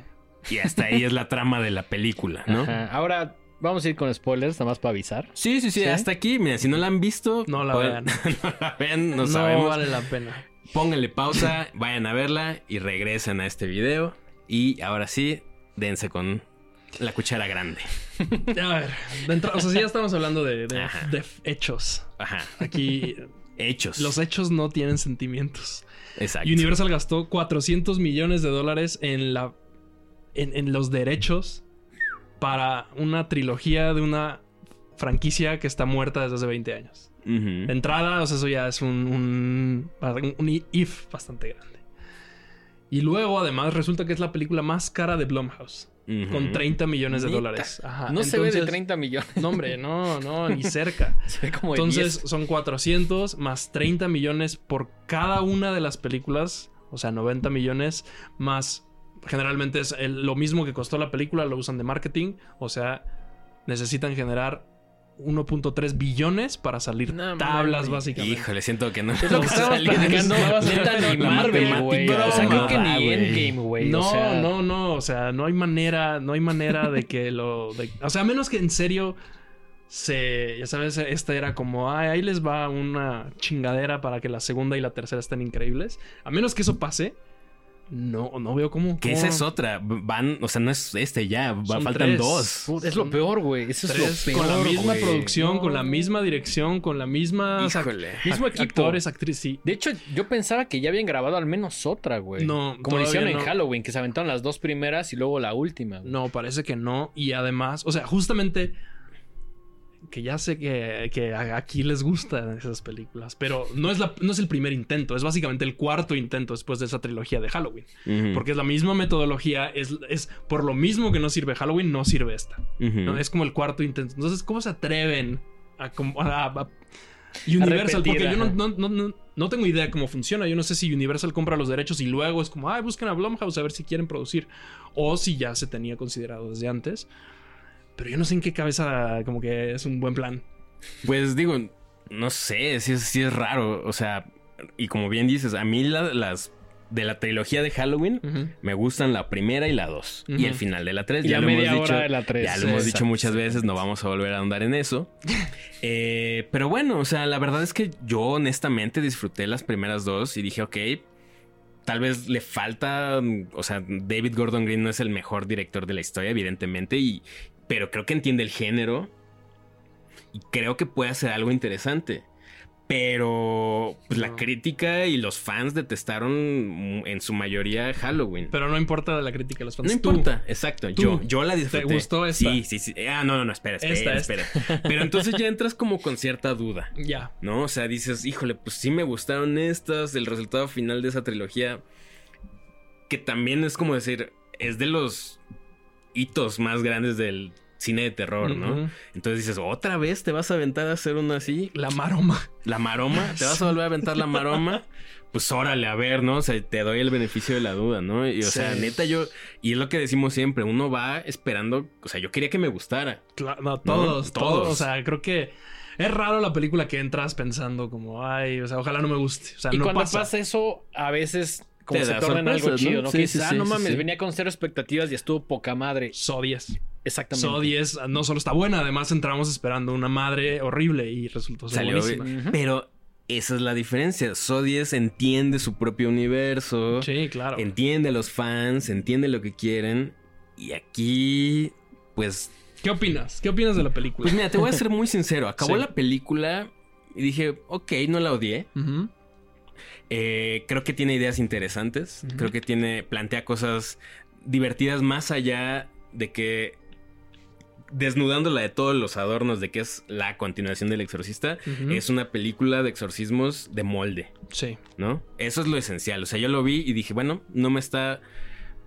y hasta ahí es la trama de la película, ¿no? Ajá. Ahora vamos a ir con spoilers, nada más para avisar. Sí, sí, sí, ¿Sí? hasta aquí. Mira, si no la han visto, No la pueden- vean. no la vean, no, No, sabemos. vale la pena. Pónganle pausa, vayan a verla y regresen a este video. Y ahora sí, dense con la cuchara grande. A ver, de entrada- o sea, sí ya estamos hablando de, de- Ajá. de hechos. Ajá. Aquí Hechos. los hechos no tienen sentimientos. Exacto. Universal gastó 400 millones de dólares en la en, en los derechos para una trilogía de una franquicia que está muerta desde hace 20 años. Ujú. De entrada, o sea, eso ya es un, un, un if bastante grande. Y luego, además, resulta que es la película más cara de Blumhouse, Ujú. con 30 millones de Neta. dólares. Ajá. No se ve de Entonces, 30 millones. No, hombre, no, no, ni cerca. Se ve como de Entonces 10. son 400 más 30 millones por cada una de las películas, o sea, 90 millones más generalmente es el- lo mismo que costó la película, lo usan de marketing, o sea, necesitan generar 1.3 billones para salir No tablas básicamente. Híjole, siento que no. Es lo que Saliendo- platicando. no vas a ni Marvel, güey. O sea, creo que no, ni. Endgame, güey. No, o sea, no, no, o sea, no hay manera, no hay manera de que lo, de- o sea, a menos que en serio se, ya sabes, esta era como, "Ay, ahí les va una chingadera para que la segunda y la tercera estén increíbles. A menos que eso pase, no, no veo cómo. Que esa es otra. Van, o sea, no es este ya. va- faltan tres. dos. Puta, Es lo peor, güey. Eso es lo peor. con la misma güey. producción, con la misma dirección, con la misma Híjole. Mismo equipo. actores, actrices, sí. De hecho, yo pensaba que ya habían grabado al menos otra, güey. No, Como hicieron en. Halloween, que se aventaron las dos primeras y luego la última. güey. No, parece que no. Y además, o sea, justamente que ya sé que, que aquí les gustan esas películas, pero no es, la, no es el primer intento, es básicamente el cuarto intento después de esa trilogía de Halloween. Ujú. Porque es la misma metodología, es, es por lo mismo que no sirve Halloween, no sirve esta. ¿no? Es como el cuarto intento. Entonces, ¿cómo se atreven a... a- a- Universal, repetir, porque yo no, no, no, no tengo idea cómo funciona. Yo no sé si Universal compra los derechos y luego es como, ay, busquen a Blumhouse a ver si quieren producir. O si ya se tenía considerado desde antes. Pero yo no sé en qué cabeza como que es un buen plan. Pues digo, no sé, sí, es- sí es raro. O sea, y como bien dices, a mí la- las de la trilogía de Halloween me gustan la primera y la dos. Y el final de la tres. Y ya la lo hemos media dicho. hora de la tres. Ya lo hemos Exacto, dicho muchas veces, no vamos a volver a ahondar en eso. Eh, pero bueno, o sea, la verdad es que yo honestamente disfruté las primeras dos y dije, ok, tal vez le falta, o sea, David Gordon Green no es el mejor director de la historia, evidentemente, y, pero creo que entiende el género y creo que puede hacer algo interesante. Pero pues, la crítica y los fans detestaron en su mayoría Halloween. Pero no importa la crítica los fans. No Tú. importa, exacto. Tú. Yo, yo la disfruté. ¿Te gustó esta? Sí, sí, sí. Ah, no, no, no, espera, espera, Esta, espera. Pero entonces ya entras como con cierta duda, Ya. ¿no? O sea, dices, híjole, pues sí me gustaron estas, el resultado final de esa trilogía, que también es como decir, es de los hitos más grandes del cine de terror, ¿no? Entonces dices, ¿otra vez te vas a aventar a hacer uno así? La maroma. ¿La maroma? ¿Te vas a volver a aventar la maroma? Pues órale, a ver, ¿no? O sea, te doy el beneficio de la duda, ¿no? Y o Sí. sea, neta, yo. Y es lo que decimos siempre, uno va esperando. O sea, yo quería que me gustara. Claro, no, todos, todos. todos. O sea, creo que es raro la película que entras pensando como, ay, o sea, ojalá no me guste. O sea, Y no cuando pasa. pasa. eso, a veces como Te se torna en algo sorpresas, ¿no? chido, ¿no? Sí, ah, sí, no sí, mames, sí. venía con cero expectativas y estuvo poca madre. So 10. Exactamente. So 10 no solo está buena, además entramos esperando una madre horrible y resultó ser Salió buenísima. bien. Pero esa es la diferencia. Sodies entiende su propio universo. Sí, claro. Entiende a los fans, entiende lo que quieren. Y aquí, pues ¿Qué opinas? ¿Qué opinas de la película? Pues mira, te voy a ser muy sincero. Acabó Sí. la película y dije, ok, no la odié. Eh, creo que tiene ideas interesantes. Creo que tiene, plantea cosas divertidas más allá de que desnudándola de todos los adornos de que es la continuación del exorcista, es una película de exorcismos de molde, Sí. ¿no? Eso es lo esencial. O sea, yo lo vi y dije, bueno, no me está...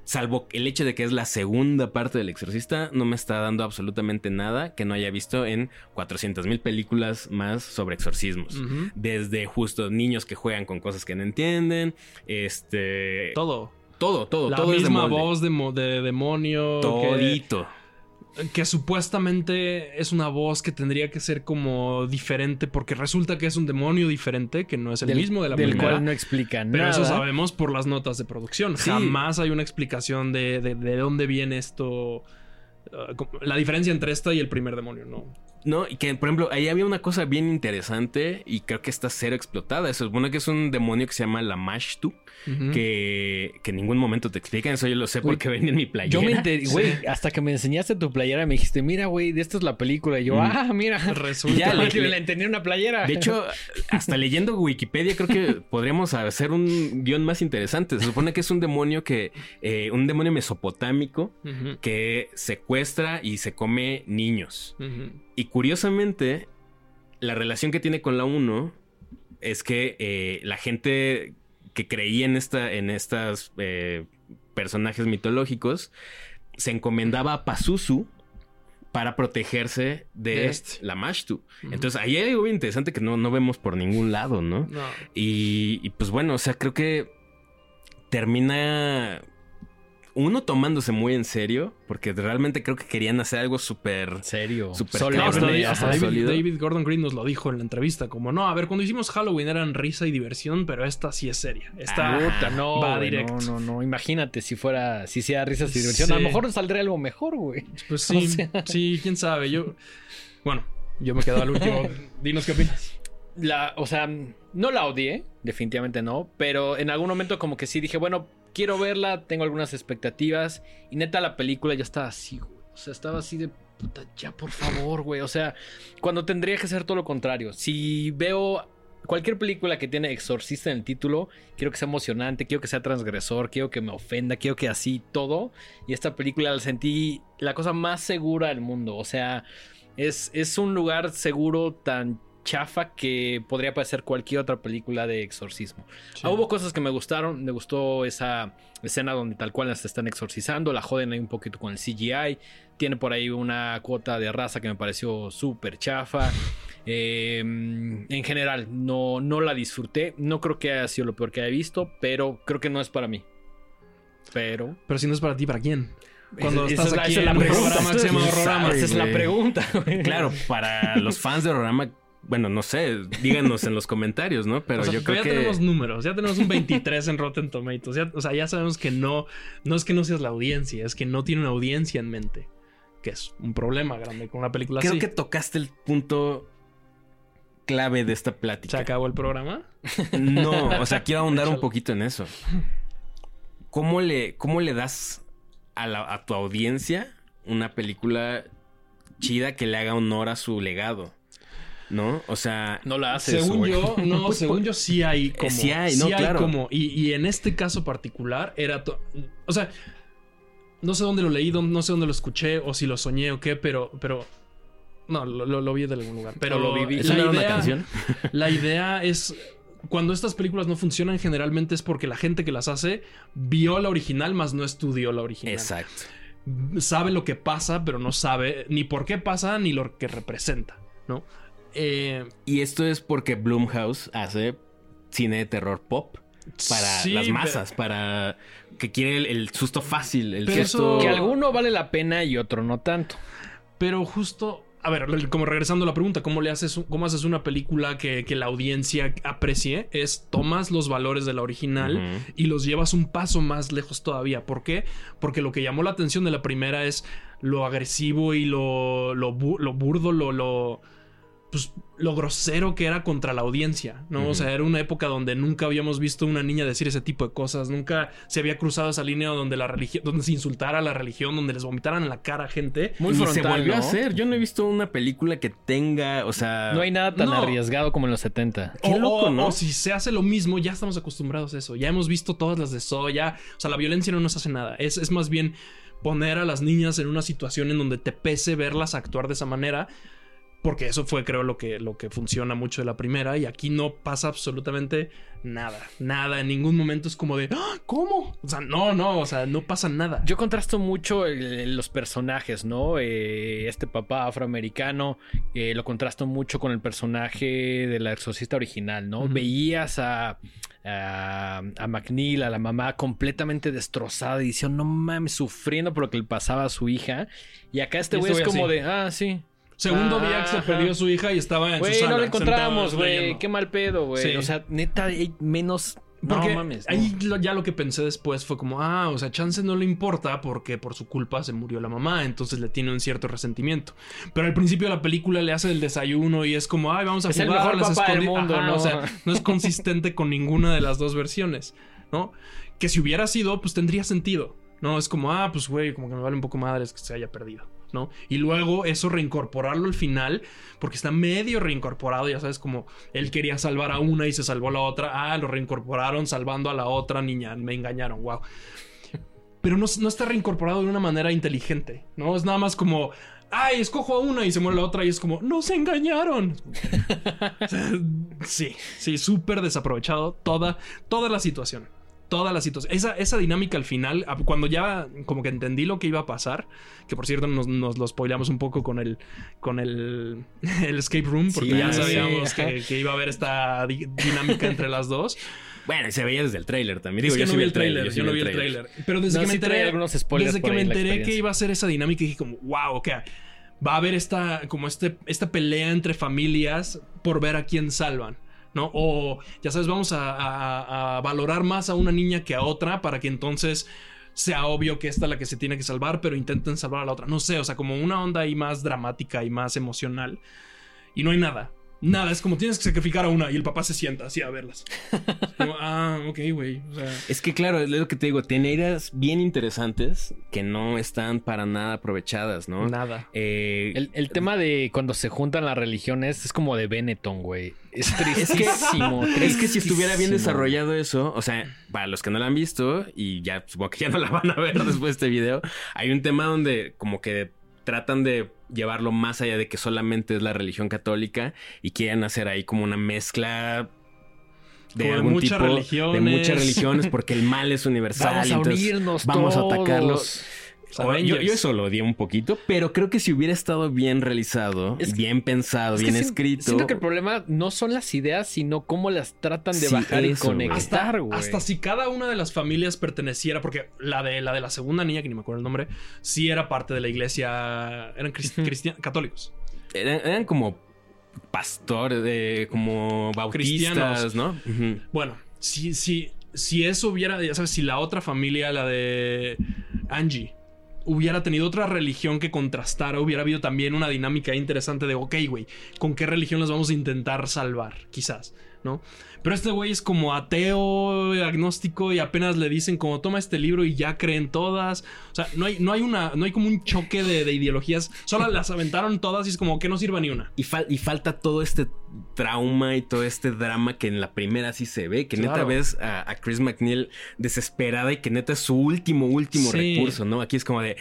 Salvo el hecho de que es la segunda parte del exorcista, no me está dando absolutamente nada que no haya visto en 400 mil películas más sobre exorcismos. Desde justo niños que juegan con cosas que no entienden, este... Todo. Todo, todo, la todo es de misma molde. voz de, de demonio. Todito. que supuestamente es una voz que tendría que ser como diferente porque resulta que es un demonio diferente que no es el Del- mismo de la Del primera. cual no explica pero nada. eso sabemos por las notas de producción. Sí. Jamás hay una explicación de, de- de dónde viene esto. uh, como- la diferencia entre esta y el primer demonio, ¿no? No, y que, por ejemplo, ahí había una cosa bien interesante y creo que está cero explotada. Se supone que es un demonio que se llama la Mashtu, Que, que en ningún momento te explican. Eso yo lo sé porque venía en mi playera. Yo me enteré, güey, hasta que me enseñaste tu playera me dijiste, mira, güey, de esta es la película. Y yo, Mm. ah, mira. Resulta. Ya, le- la entendí en una playera. De hecho, hasta leyendo Wikipedia, creo que podríamos hacer un guion más interesante. Se supone que es un demonio que, eh, un demonio mesopotámico que secuestra y se come niños. Y curiosamente, la relación que tiene con la 1 es que eh, la gente que creía en esta, en estas eh, personajes mitológicos se encomendaba a Pazuzu para protegerse de, De este. la Mashtu. Entonces, ahí hay algo interesante que no, no vemos por ningún lado, ¿no? No. Y, y, pues bueno, o sea, creo que termina uno tomándose muy en serio, porque realmente creo que querían hacer algo súper... Serio. Súper hasta, David, Gordon Green nos lo dijo en la entrevista, como no, a ver, cuando hicimos Halloween eran risa y diversión, pero esta sí es seria. Esta Ah, Puta, no, va directo. no, no, no. Imagínate si fuera, si sea risas y diversión. Sí. A lo mejor nos saldría algo mejor, güey. Pues sí, O sea- sí, quién sabe. Yo, bueno, yo me quedo al último. Dinos qué opinas. La, o sea, no la odié, definitivamente no, pero en algún momento como que sí dije, bueno, quiero verla, tengo algunas expectativas y neta la película ya estaba así, güey. O sea, estaba así de puta, ya por favor, güey. O sea, cuando tendría que ser todo lo contrario. Si veo cualquier película que tiene exorcista en el título, quiero que sea emocionante, quiero que sea transgresor, quiero que me ofenda, quiero que así todo. Y esta película la sentí la cosa más segura del mundo. O sea, es, es un lugar seguro tan chafa que podría parecer cualquier otra película de exorcismo. Ah, hubo cosas que me gustaron. Me gustó esa escena donde tal cual las están exorcizando. La joden ahí un poquito con el CGI. Tiene por ahí una cuota de raza que me pareció súper chafa. Eh, en general, no, no la disfruté. No creo que haya sido lo peor que haya visto, pero creo que no es para mí. Pero. Pero si no es para ti, ¿para quién? Cuando Esa- estás esa es la- aquí esa es en la un pregunta. programa que se llama ¿Quién Horrorama. sabe? Esa es la pregunta, güey. Claro, para los fans de Horrorama, bueno, no sé, díganos en los comentarios, ¿no? Pero O sea, yo creo ya que... tenemos números, ya tenemos un 23 en Rotten Tomatoes. Ya- o sea, ya sabemos que no, no es que no seas la audiencia, es que no tiene una audiencia en mente. Que es un problema grande con una película Creo así. que tocaste el punto clave de esta ¿Se plática. acabó el programa? No, o sea, quiero ahondar un poquito en eso. ¿Cómo le, cómo le das a, la- a tu audiencia una película chida que le haga honor a su legado? ¿No? O sea, No la hace Según yo, no, Pues, según pues, yo sí hay como. sí hay, no, claro. como. Y, y en este caso particular era. to- O sea, no sé dónde lo leí, dónde- no sé dónde lo escuché o si lo soñé o qué, pero. pero no, lo, lo- lo vi de algún lugar. Pero lo viví. ¿es la una, canción? La idea es. Cuando estas películas no funcionan, generalmente es porque la gente que las hace vio la original, más no estudió la original. Exacto. Sabe lo que pasa, pero no sabe ni por qué pasa ni lo que representa, ¿no? Eh, Y esto es porque Blumhouse hace cine de terror pop para sí, las pero- masas, para que quiere el, el susto fácil, el Pero susto... eso- Que alguno vale la pena y otro no tanto. Pero justo, a ver, como regresando a la pregunta, ¿cómo le haces, cómo haces una película que, que la audiencia aprecie? Es tomas los valores de la original y los llevas un paso más lejos todavía. ¿Por qué? Porque lo que llamó la atención de la primera es lo agresivo y lo, lo, bu- lo burdo, lo, lo, pues, lo grosero que era contra la audiencia, ¿no? O sea, era una época donde nunca habíamos visto una niña decir ese tipo de cosas, nunca se había cruzado esa línea donde la religión, donde se insultara a la religión, donde les vomitaran en la cara a gente. Muy y frontal, se volvió a hacer. Yo no he visto una película que tenga, o sea... No hay nada tan No. arriesgado como en los 70. Qué o, loco, ¿no? o si se hace lo mismo, ya estamos acostumbrados a eso. Ya hemos visto todas las de So, ya. O sea, la violencia no nos hace nada. Es, es más bien poner a las niñas en una situación en donde te pese verlas actuar de esa manera. Porque eso fue, creo, lo que, lo que funciona mucho de la primera. Y aquí no pasa absolutamente nada. Nada. En ningún momento es como de, "¡Ah! ¿cómo? O sea, no, no. O sea, no pasa nada. Yo contrasto mucho el- los personajes, ¿no? Eh, este papá afroamericano eh, lo contrasto mucho con el personaje de la exorcista original, ¿no? Veías a, a, a McNeil, a la mamá, completamente destrozada y diciendo, no mames, sufriendo por lo que le pasaba a su hija. Y acá este güey es como así. de, ah, sí. Segundo día que se ajá. perdió su hija y estaba en su Güey, sala. no la encontramos, güey. Qué mal pedo, güey. Sí. O sea, neta, hay menos No mames. no. ahí lo- ya lo que pensé después fue como, ah, o sea, Chance no le importa porque por su culpa se murió la mamá, entonces le tiene un cierto resentimiento. Pero al principio de la película le hace el desayuno y es como, ay, vamos a Es el jugar a mejor las papá del escondi-". mundo, Ajá, ¿no? O sea, no es consistente con ninguna de las dos versiones, ¿no? Que si hubiera sido, pues tendría sentido, ¿no? Es como, ah, pues güey, como que me vale un poco madres que se haya perdido. ¿No? Y luego eso reincorporarlo al final, porque está medio reincorporado, ya sabes, como él quería salvar a una y se salvó la otra, ah, lo reincorporaron salvando a la otra niña, me engañaron, wow. Pero no, no está reincorporado de una manera inteligente, ¿no? Es nada más como, ay, escojo a una y se muere la otra y es como, nos engañaron. Sí, sí, súper desaprovechado toda, toda la situación. Toda la situación. Esa, esa dinámica al final, cuando ya como que entendí lo que iba a pasar, que por cierto nos, nos lo spoileamos un poco con el, con el, el escape room, porque Sí, ya sabíamos que, que iba a haber esta di- dinámica entre las dos. Bueno, y se veía desde el tráiler también. Digo, es que yo no sí vi el tráiler, yo no vi el tráiler. Pero desde No, que me enteré, desde que me enteré que iba a ser esa dinámica, dije como, wow, ok, va a haber esta, como este, esta pelea entre familias por ver a quién salvan. ¿No? O ya sabes, vamos a, valorar más a una niña que a otra para que entonces sea obvio que esta es la que se tiene que salvar, pero intenten salvar a la otra. No sé, o sea, como una onda ahí más dramática y más emocional. Y no hay nada. Nada, es como tienes que sacrificar a una y el papá se sienta así a verlas. Es como, ah, ok, güey. O sea, Es que claro, es lo que te digo, tiene ideas bien interesantes que no están para nada aprovechadas, ¿no? nada. Eh, El, el tema de cuando se juntan las religiones es como de Benetton, güey. Es tristísimo. Es que si estuviera bien desarrollado eso, o sea, para los que no la han visto y ya supongo que ya no la van a ver después de este video, hay un tema donde como que tratan de llevarlo más allá de que solamente es la religión católica y quieren hacer ahí como una mezcla de Como de algún muchas tipo de religiones. muchas religiones porque el mal es universal. Vamos a entonces unirnos vamos a atacarlo. Yo, yo eso lo odié un poquito, pero creo que si hubiera estado bien realizado, Es que- bien pensado, Es que bien si- escrito. Siento que el problema no son las ideas, sino cómo las tratan de Sí, bajar y eso, conectar, güey. Hasta si cada una de las familias perteneciera, porque la de la de la segunda niña, que ni me acuerdo el nombre, sí era parte de la iglesia, eran crist- Ujú. cristian- católicos. Eran, eran como pastores, de, como bautistas, Cristianos. ¿no? Bueno, si, si, si eso hubiera, ya sabes, si la otra familia, la de Angie, hubiera tenido otra religión que contrastara, hubiera habido también una dinámica interesante de, ok, güey, ¿con qué religión las vamos a intentar salvar? Quizás, ¿no? Pero este güey es como ateo, agnóstico y apenas le dicen como toma este libro y ya creen todas. O sea, no hay, no hay una, no hay como un choque de, de ideologías. Solo las aventaron todas y es como que no sirva ni una. Y, fal- y falta todo este trauma y todo este drama que en la primera sí se ve, que neta ves a, a Chris McNeil desesperada y que neta es su último, último Sí. recurso, ¿no? Aquí es como de,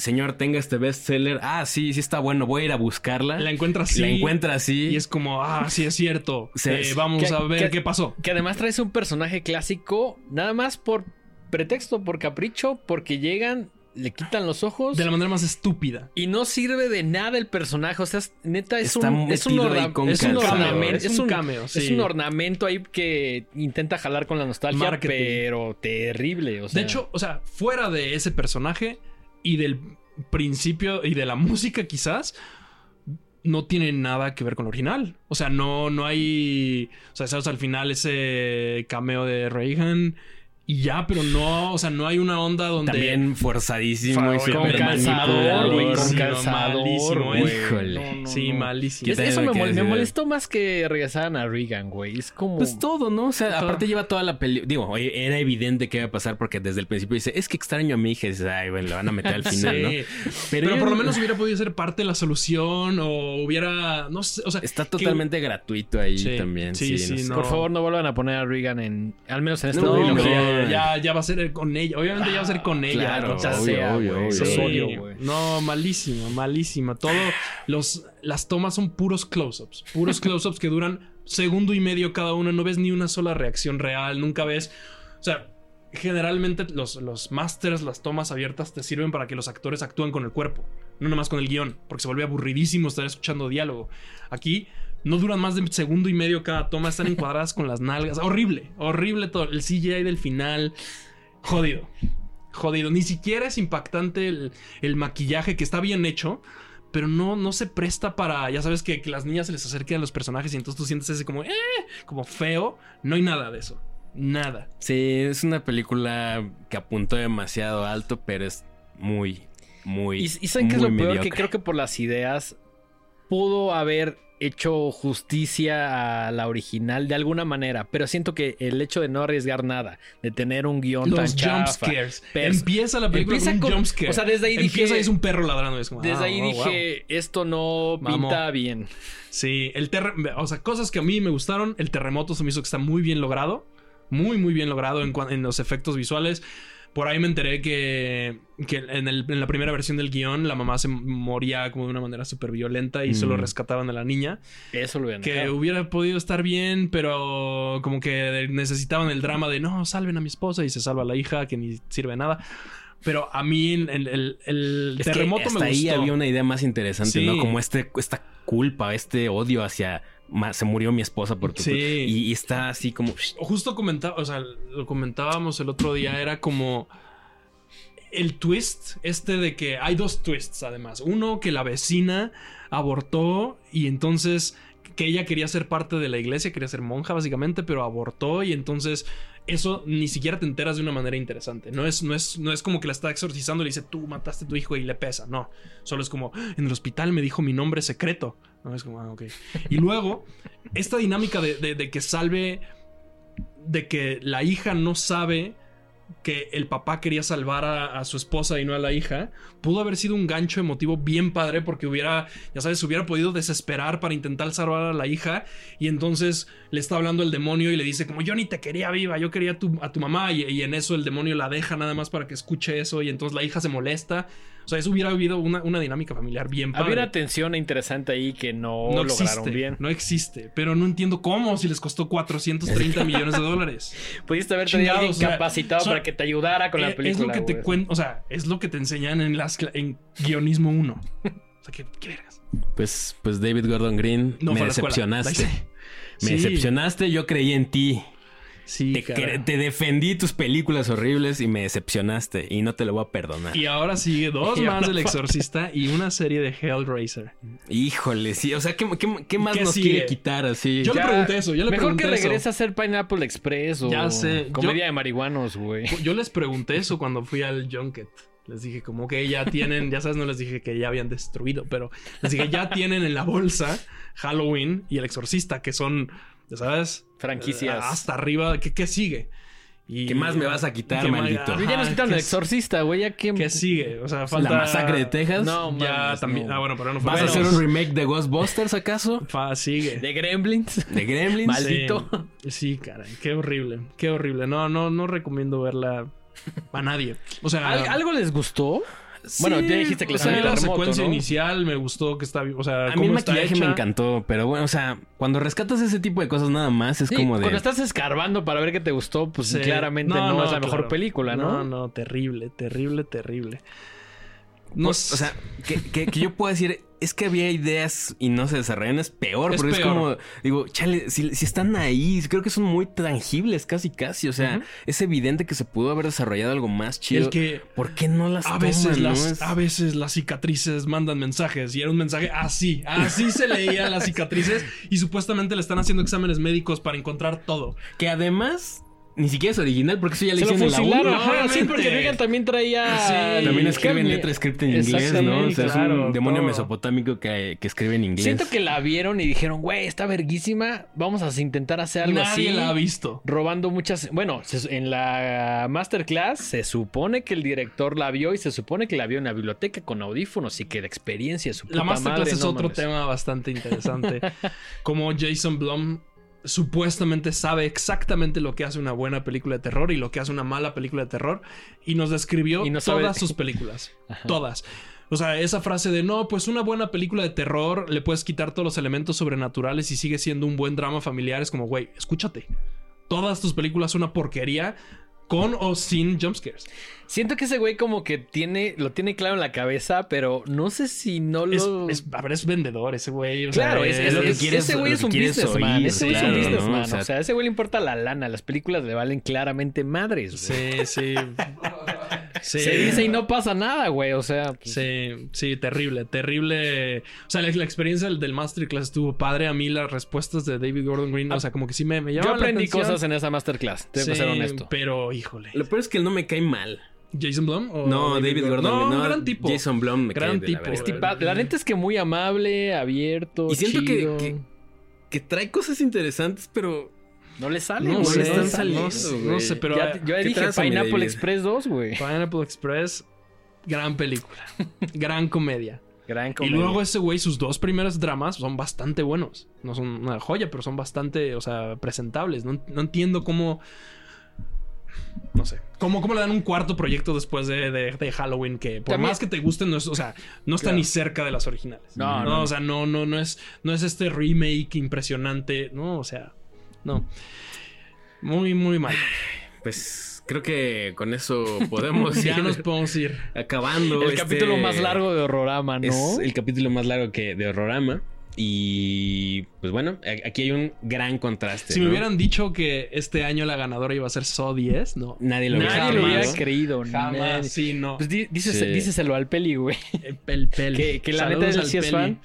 señor, tenga este bestseller, ah, sí, sí está bueno, voy a ir a buscarla. La encuentra así. La encuentra así. Y es como, ah, sí es cierto. Se- Eh, vamos que- a ver que- qué pasó. Que además traes un personaje clásico, nada más por pretexto, por capricho, porque llegan, le quitan los ojos. De la manera más estúpida. Y no sirve de nada el personaje. O sea, es- neta, es Está un, es un, con es un ornamento. es Es un cameo, es un ornamento ahí que intenta jalar con la nostalgia, Marketing. pero terrible. O sea, de hecho, o sea, fuera de ese personaje y del principio y de la música quizás, no tiene nada que ver con el original. O sea, no, no hay... O sea, sabes, al final ese cameo de Reagan y ya, pero no, o sea, no hay una onda donde... También forzadísimo y calzador, manipulador. güey, con güey. Híjole. No, no, Sí, no. malísimo. Es- eso me, molestó más que regresaran a Reagan, güey. Es como. Pues todo, ¿no? O sea, Todo. aparte lleva toda la película. Digo, oye, era evidente que iba a pasar porque desde el principio dice, es que extraño a mi hija. Y dices, ay, bueno, lo van a meter al final, ¿no? Sí. Pero, ya- por lo menos hubiera podido ser parte de la solución o hubiera, no sé, o sea, Está que- totalmente gratuito ahí Sí, también. sí, Sí, sí, no no. Por favor, no vuelvan a poner a Reagan en. Al menos en esta No, trilogía. No. ya, ya va a ser con ella. Obviamente ya va a ser con ella. claro, obvio, sea, obvio, güey. obvio. Sí. Güey. No, malísima, malísima. Todo, los, las tomas son puros close-ups. Puros close-ups que duran segundo y medio cada uno. No ves ni una sola reacción real. Nunca ves. O sea, generalmente los, los masters, las tomas abiertas te sirven para que los actores actúen con el cuerpo. No nomás con el guion. Porque se vuelve aburridísimo estar escuchando diálogo. Aquí. No duran más de segundo y medio cada toma, están encuadradas con las nalgas. Horrible, horrible todo. El CGI del final, jodido. Jodido. Ni siquiera es impactante el, el maquillaje que está bien hecho. Pero no, no se presta para, ya sabes, que, que las niñas se les acerquen a los personajes y entonces tú sientes ese como, eh, como feo. No hay nada de eso. Nada. Sí, es una película que apuntó demasiado alto, pero es muy, muy. Y, y ¿saben qué es lo peor? Que creo que por las ideas pudo haber hecho justicia a la original de alguna manera, pero siento que el hecho de no arriesgar nada, de tener un guion Los tan jump chafa, scares. pers- Empieza la película Empieza con un o sea, desde ahí Empieza dije- y es un perro ladrando. y es como, Desde ah, ahí oh, wow. dije, esto no pinta bien. Sí, el terre o sea, cosas que a mí me gustaron. El terremoto se me hizo que está muy bien logrado. Muy, muy bien logrado en los efectos visuales. Por ahí me enteré que, que en, el- en la primera versión del guion la mamá se moría como de una manera súper violenta y solo Mm. rescataban a la niña. Eso lo vean. Que hubiera podido estar bien, pero como que necesitaban el drama de no, salven a mi esposa y se salva a la hija que ni sirve de nada. Pero a mí el, el- el Es que terremoto hasta me ahí gustó. había una idea más interesante, Sí. ¿no? Como este, esta culpa, este odio hacia. "Ma, Se murió mi esposa por tu Sí. culpa". Y, y está así como. Justo comentaba, o sea, lo comentábamos el otro día, era como el twist este de que hay dos twists además. Uno que la vecina abortó y entonces que ella quería ser parte de la iglesia, quería ser monja básicamente, pero abortó y entonces eso ni siquiera te enteras de una manera interesante. No es, no es, no es como que la está exorcizando y le dice tú mataste a tu hijo y le pesa. No, solo es como en el hospital me dijo mi nombre secreto. No es como, ah. Y luego, esta dinámica de, de- que salve, de que la hija no sabe que el papá quería salvar a, su esposa y no a la hija, pudo haber sido un gancho emotivo bien padre porque hubiera, ya sabes, hubiera podido desesperar para intentar salvar a la hija y entonces le está hablando el demonio y le dice como yo ni te quería viva, yo quería a tu, a tu mamá y en eso el demonio la deja nada más para que escuche eso y entonces la hija se molesta. O sea, eso hubiera habido una, una dinámica familiar bien padre. Había una tensión interesante ahí que no, no lograron existe, bien. no existe, pero no entiendo cómo si les costó 430 millones de dólares. Pudiste haber tenido a alguien Chingados, o sea, capacitado o sea, para que te ayudara con la Eh, película. Es lo que te cuentan, o sea, es lo que te enseñan en las en guionismo 1. O sea, ¿qué, qué vergas? Pues, pues David Gordon Green, No me decepcionaste. Me Sí. decepcionaste, yo creí en ti. Sí, Te, defendí tus películas horribles y me decepcionaste. Y no te lo voy a perdonar. Y ahora sigue dos más del Exorcista y una serie de Hellraiser. Híjole, sí. O sea, ¿qué, qué- qué más ¿Qué nos sigue? quiere quitar así? Yo le pregunté eso, yo le Mejor pregunté que eso. regrese a hacer Pineapple Express o Ya sé, comedia yo- de marihuanos, güey. Yo les pregunté eso cuando fui al Junket. Les dije como que ya tienen, ya sabes, no les dije que ya habían destruido, pero les dije ya tienen en la bolsa Halloween y El Exorcista, que son, ya sabes, Franquicias. eh, hasta arriba. ¿Qué, qué sigue? Y, ¿Qué más me vas a quitar, ¿qué más- maldito? ya nos Ajá, quitaron ¿qué el exorcista, güey. Ya. ¿Qué sigue? O sea, falta... ¿La masacre de Texas? No, Ya también. no. Ah, bueno, pero no fue. ¿Vas a hacer un remake de Ghostbusters acaso? Fa, sigue. De Gremlins. ¿De Gremlins? Mal- maldito. Sí, sí, caray. Qué horrible. Qué horrible. No, no, no recomiendo verla a nadie. O sea, ¿Al- ¿Algo les gustó? Bueno, ya dijiste que o les sea, la secuencia ¿no? inicial me gustó que está, o sea, A mí el maquillaje hecha. me encantó, pero bueno, o sea, cuando rescatas ese tipo de cosas nada más, es Sí, como de... Cuando estás escarbando para ver qué te gustó, pues Sí. claramente no, es la mejor película, ¿no? No, no, terrible, terrible, terrible. No, Pues, o sea, que, que- que yo puedo decir, es que había ideas y no se desarrollan, es peor, Es porque es como, digo, chale, si, si están ahí, creo que son muy tangibles, casi, casi, o sea, es evidente que se pudo haber desarrollado algo más chido. el que ¿Por qué no las a veces no? las Es- a veces las cicatrices mandan mensajes y era un mensaje así, así se leían las cicatrices y supuestamente le están haciendo exámenes médicos para encontrar todo. Que además, ni siquiera es original, porque eso ya le hicieron en la fusilaron, uno. ajá, sí, porque Negan también traía... Sí, También Y escribe en Cambia. letra script en inglés, ¿no? O sea, es un demonio todo. mesopotámico que, que escribe en inglés. Siento que la vieron y dijeron, güey, está verguísima, vamos a intentar hacer algo Nadie así. la ha visto. Robando muchas... Bueno, en la masterclass se supone que el director la vio y se supone que la vio en la biblioteca con audífonos y que la experiencia es su La puta masterclass madre, es no otro mames. tema bastante interesante. Como Jason Blum supuestamente sabe exactamente lo que hace una buena película de terror y lo que hace una mala película de terror y nos describió Y no sabe- todas sus películas. Ajá. Todas. O sea, esa frase de no, pues una buena película de terror le puedes quitar todos los elementos sobrenaturales y sigue siendo un buen drama familiar. Es como, güey, escúchate. Todas tus películas son una porquería con o sin jumpscares. Siento que ese güey como que tiene, lo tiene claro en la cabeza, pero no sé si no Es, lo... es- a ver, es vendedor ese güey. o Claro, sea, es, es es- lo que es- quieres- ese güey es un businessman. ese güey es claro, un ¿no? businessman. O sea- o sea, a ese güey le importa la lana. Las películas le valen claramente madres. güey. Sí, sí. Sí. Se dice y no pasa nada, güey. O sea, pues, Sí, sí, terrible, terrible. O sea, la, la experiencia del, del masterclass estuvo padre. A mí las respuestas de David Gordon Green, o sea, como que sí me, me yo la aprendí atención. cosas en esa masterclass. Tengo que Sí, ser honesto. Pero, híjole. Lo peor es que él no me cae mal. ¿Jason Blum? o No, David, Gordon. No, no, un gran tipo. Jason Blum me Gran cae de la tipo. la neta es que muy amable, abierto. Y siento que- que- Que trae cosas interesantes, pero no le sale, No güey. están saliendo, güey. no sé, pero Ya- yo ¿qué dije Pineapple? Express 2, güey. Pineapple Express, gran película. gran comedia. Gran Y comedia. luego ese güey, sus dos primeros dramas son bastante buenos. No son una joya, pero son bastante, o sea, presentables. No, no entiendo cómo... No sé. ¿Cómo, ¿Cómo le dan un cuarto proyecto después de, de- de Halloween que por También- más que te gusten, no es, o sea, no está Claro. ni cerca de las originales? No, no, no. O sea, no, no, no es, no es este remake impresionante. No, o sea, no. Muy, muy mal. pues creo que con eso podemos ya ir nos podemos ir. acabando. El este- capítulo más largo de Horrorama, ¿no? Es el capítulo más largo que de Horrorama. Y pues bueno, aquí hay un gran contraste. Si me hubieran dicho que este año la ganadora iba a ser So 10, no. Nadie lo Nadie hubiera lo hubiera creído. Jamás, nadie. sí, no. Pues Sí. díceselo al peli, güey. El peli. Que- que la neta él al sí es fan.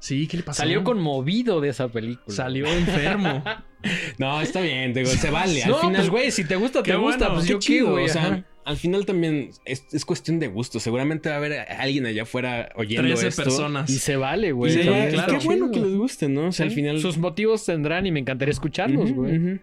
Sí, ¿qué le pasó? Salió conmovido de esa película. Salió enfermo. No, está bien, digo, se vale. Al No, final, pues güey, si te gusta, te gusta. bueno, pues qué yo qué, chido, güey. o sea, ajá. al final también es, es cuestión de gusto. Seguramente va a haber alguien allá afuera oyendo 13 esto. personas. Y se vale, güey. Sí, claro. Qué bueno que les guste, ¿no? O sea, al final. Sus motivos tendrán y me encantaría escucharlos, güey.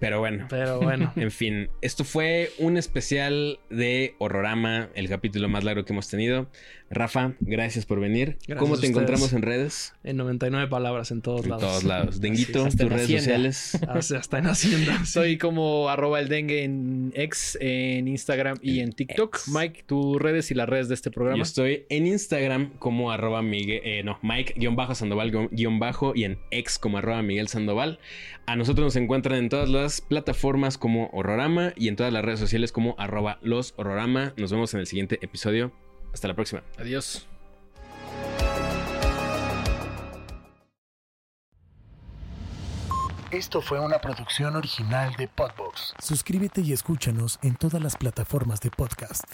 Pero bueno. Pero bueno. En fin, esto fue un especial de Horrorama, el capítulo más largo que hemos tenido. Rafa, gracias por venir. Gracias ¿Cómo te encontramos en redes? En 99 palabras en todos En lados. todos lados. Denguito, tus en redes Hacienda. sociales. Hasta, hasta en Hacienda. sí. Soy como arroba el dengue en X, en Instagram y en TikTok. X. Mike, tus redes y las redes de este programa. Yo estoy en Instagram como arroba Miguel, eh, no, Mike-Sandoval guion bajo y en X como arroba Miguel Sandoval. A nosotros nos encuentran en todas las plataformas como Horrorama y en todas las redes sociales como arroba los Horrorama. Nos vemos en el siguiente episodio. Hasta la próxima. Adiós. Esto fue una producción original de Podbox. Suscríbete y escúchanos en todas las plataformas de podcast.